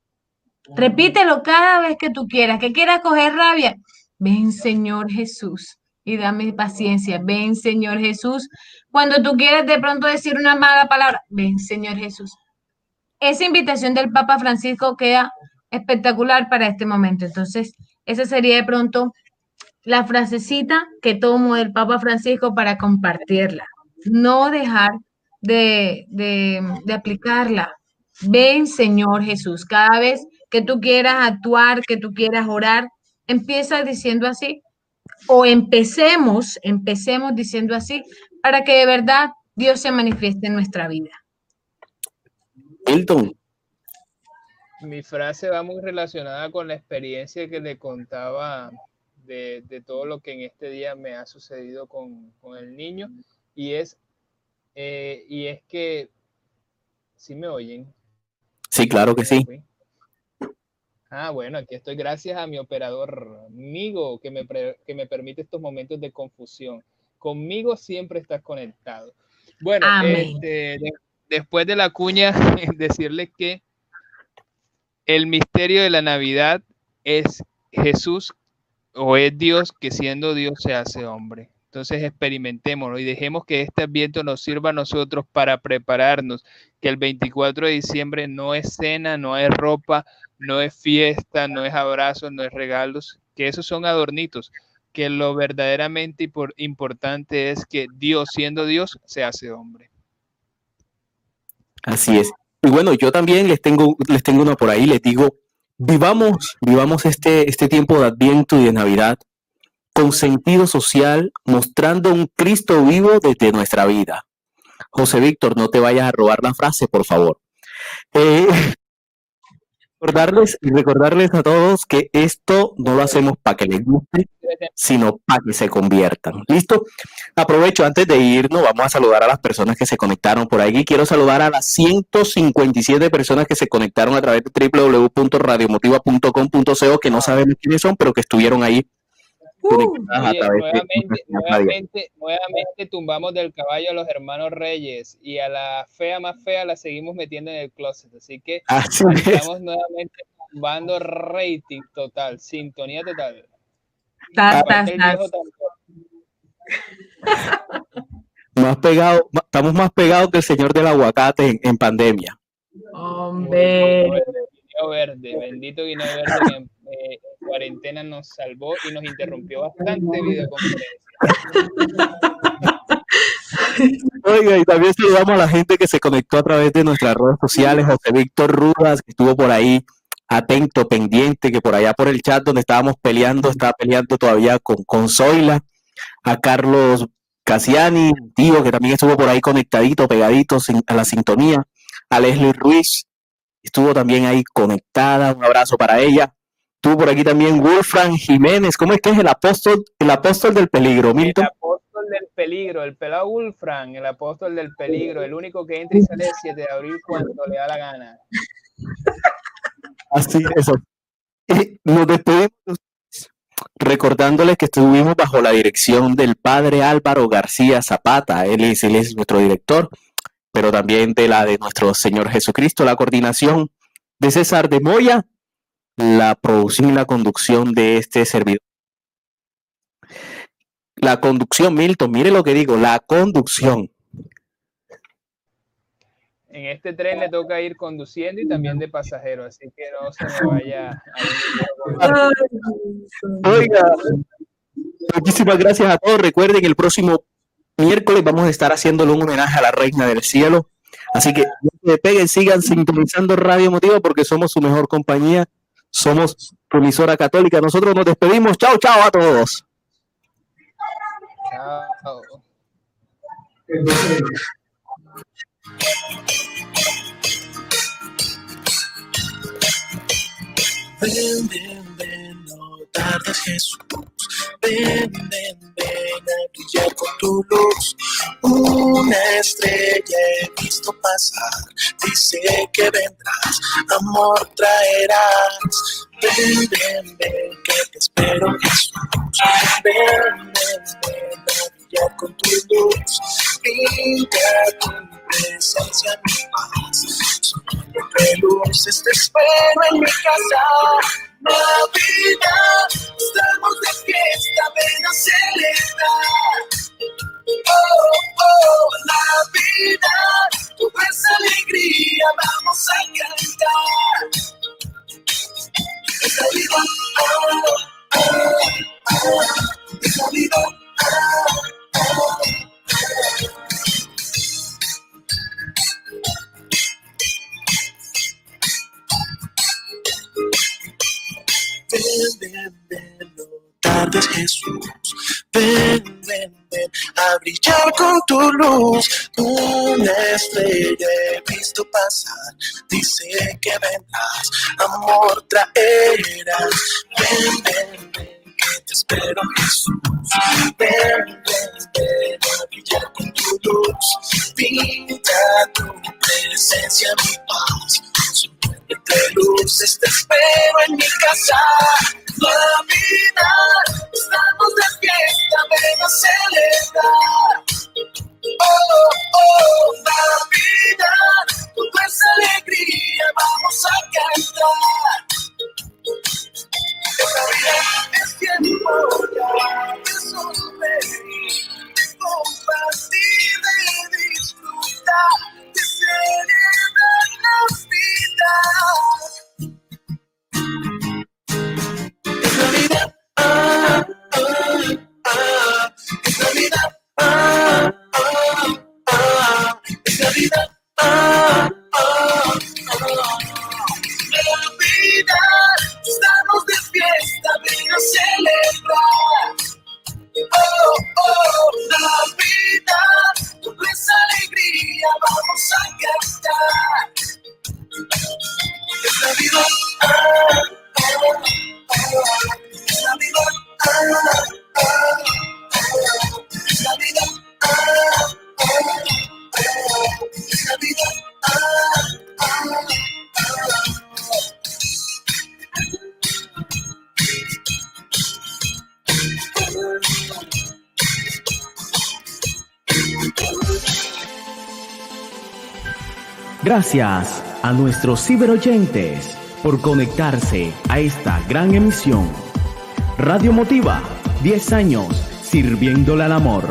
Repítelo cada vez que tú quieras, que quieras coger rabia. Ven Señor Jesús y dame paciencia. Ven Señor Jesús. Cuando tú quieras de pronto decir una mala palabra, ven Señor Jesús. Esa invitación del Papa Francisco queda espectacular para este momento. Entonces, esa sería de pronto la frasecita que tomo del Papa Francisco para compartirla. No dejar de, de, aplicarla. Ven, Señor Jesús, cada vez que tú quieras actuar, que tú quieras orar, empieza diciendo así. O empecemos, empecemos diciendo así, para que de verdad Dios se manifieste en nuestra vida. Hilton, mi frase va muy relacionada con la experiencia que le contaba de, todo lo que en este día me ha sucedido con, el niño y es, eh, y es que, ¿sí me oyen? Sí, claro que sí. Ah, bueno, aquí estoy gracias a mi operador amigo que me, que me permite estos momentos de confusión. Conmigo siempre estás conectado. Bueno, este, después de la cuña, decirle que el misterio de la Navidad es Jesús o es Dios que siendo Dios se hace hombre. Entonces experimentémoslo y dejemos que este viento nos sirva a nosotros para prepararnos, que el 24 de diciembre no es cena, no es ropa, no es fiesta, no es abrazos, no es regalos, que esos son adornitos, que lo verdaderamente importante es que Dios siendo Dios se hace hombre. Así es. Y bueno, yo también les tengo, les tengo una por ahí, les digo, Vivamos, vivamos este, este tiempo de Adviento y de Navidad con sentido social, mostrando un Cristo vivo desde nuestra vida. José Víctor, no te vayas a robar la frase, por favor. Eh, recordarles recordarles a todos que esto no lo hacemos para que les guste, sino para que se conviertan. ¿Listo? Aprovecho antes de irnos, vamos a saludar a las personas que se conectaron por ahí. Quiero saludar a las 157 personas que se conectaron a través de www.radiomotiva.com.co, que no sabemos quiénes son, pero que estuvieron ahí nuevamente, nuevamente, tumbamos del caballo a los hermanos Reyes y a la fea más fea la seguimos metiendo en el closet. Así que estamos nuevamente tumbando rating total, sintonía total. más pegado, estamos más pegados que el señor del aguacate en, pandemia. Hombre. Verde, bendito guineo verde en, eh, cuarentena nos salvó y nos interrumpió bastante videoconferencia. Oiga, y también saludamos a la gente que se conectó a través de nuestras redes sociales, José Víctor Rudas, que estuvo por ahí atento, pendiente, que por allá por el chat donde estábamos peleando, estaba peleando todavía con, con Zoila, a Carlos Casiani, tío, que también estuvo por ahí conectadito, pegadito a la sintonía, a Leslie Ruiz, estuvo también ahí conectada, un abrazo para ella. Tuvo por aquí también Wolfram Jiménez, ¿cómo es que es el apóstol, el apóstol del peligro, Milton? El apóstol del peligro, el pelado Wolfram, el apóstol del peligro, el único que entra y sale el 7 de abril cuando le da la gana. Así es. Nos despedimos recordándoles que estuvimos bajo la dirección del padre Álvaro García Zapata, él es, él es nuestro director, pero también de la de nuestro Señor Jesucristo, la coordinación de César de Moya, la producción y la conducción de este servidor. La conducción, Milton, mire lo que digo, la conducción. En este tren le toca ir conduciendo y también de pasajero, así que no se me vaya a... Oiga, muchísimas gracias a todos. Recuerden, el próximo miércoles vamos a estar haciéndole un homenaje a la Reina del Cielo. Así que no se peguen, sigan sintonizando Radio Motivo porque somos su mejor compañía. Somos promisora católica. Nosotros nos despedimos. Chao, chao a todos. Chao. Ven, ven, ven, no tardes Jesús. Ven, ven, ven a brillar con tu luz. Una estrella he visto pasar, dice que vendrás, amor traerás. Ven, ven, ven, que te espero Jesús. Ven, ven, ven a brillar con tu luz. Pinta tu presencia, mi paz. Entre luces te espero en mi casa. Navidad, estamos de fiesta, ven a celebrar. Oh, oh, Navidad, tu es alegría, vamos a cantar. Es Navidad, oh, oh, oh, es Navidad, oh, oh. Ven, ven, ven, no tardes Jesús. Ven, ven, ven a brillar con tu luz. Una estrella he visto pasar. Dice que vendrás, amor traerás. Ven, ven, ven que te espero Jesús. Ven, ven, ven a brillar con tu luz. Pinta tu presencia, mi paz que tu te espero en mi casa. Toda vida estamos de fiesta, ven a celebrar. Oh, oh, Navidad, con más alegría vamos a cantar. Navidad es tiempo ya de sonreír, de compartir, de disfrutar, de celebrar celebrar. Oh, oh, Navidad, todo es alegría, vamos a cantar. Es Navidad, ah, ah, ah, es Navidad, ah, ah, ah, es ah, ah, ah, es Navidad, ah, ah. Gracias a nuestros ciberoyentes por conectarse a esta gran emisión. Radio Motiva, 10 años sirviéndole al amor.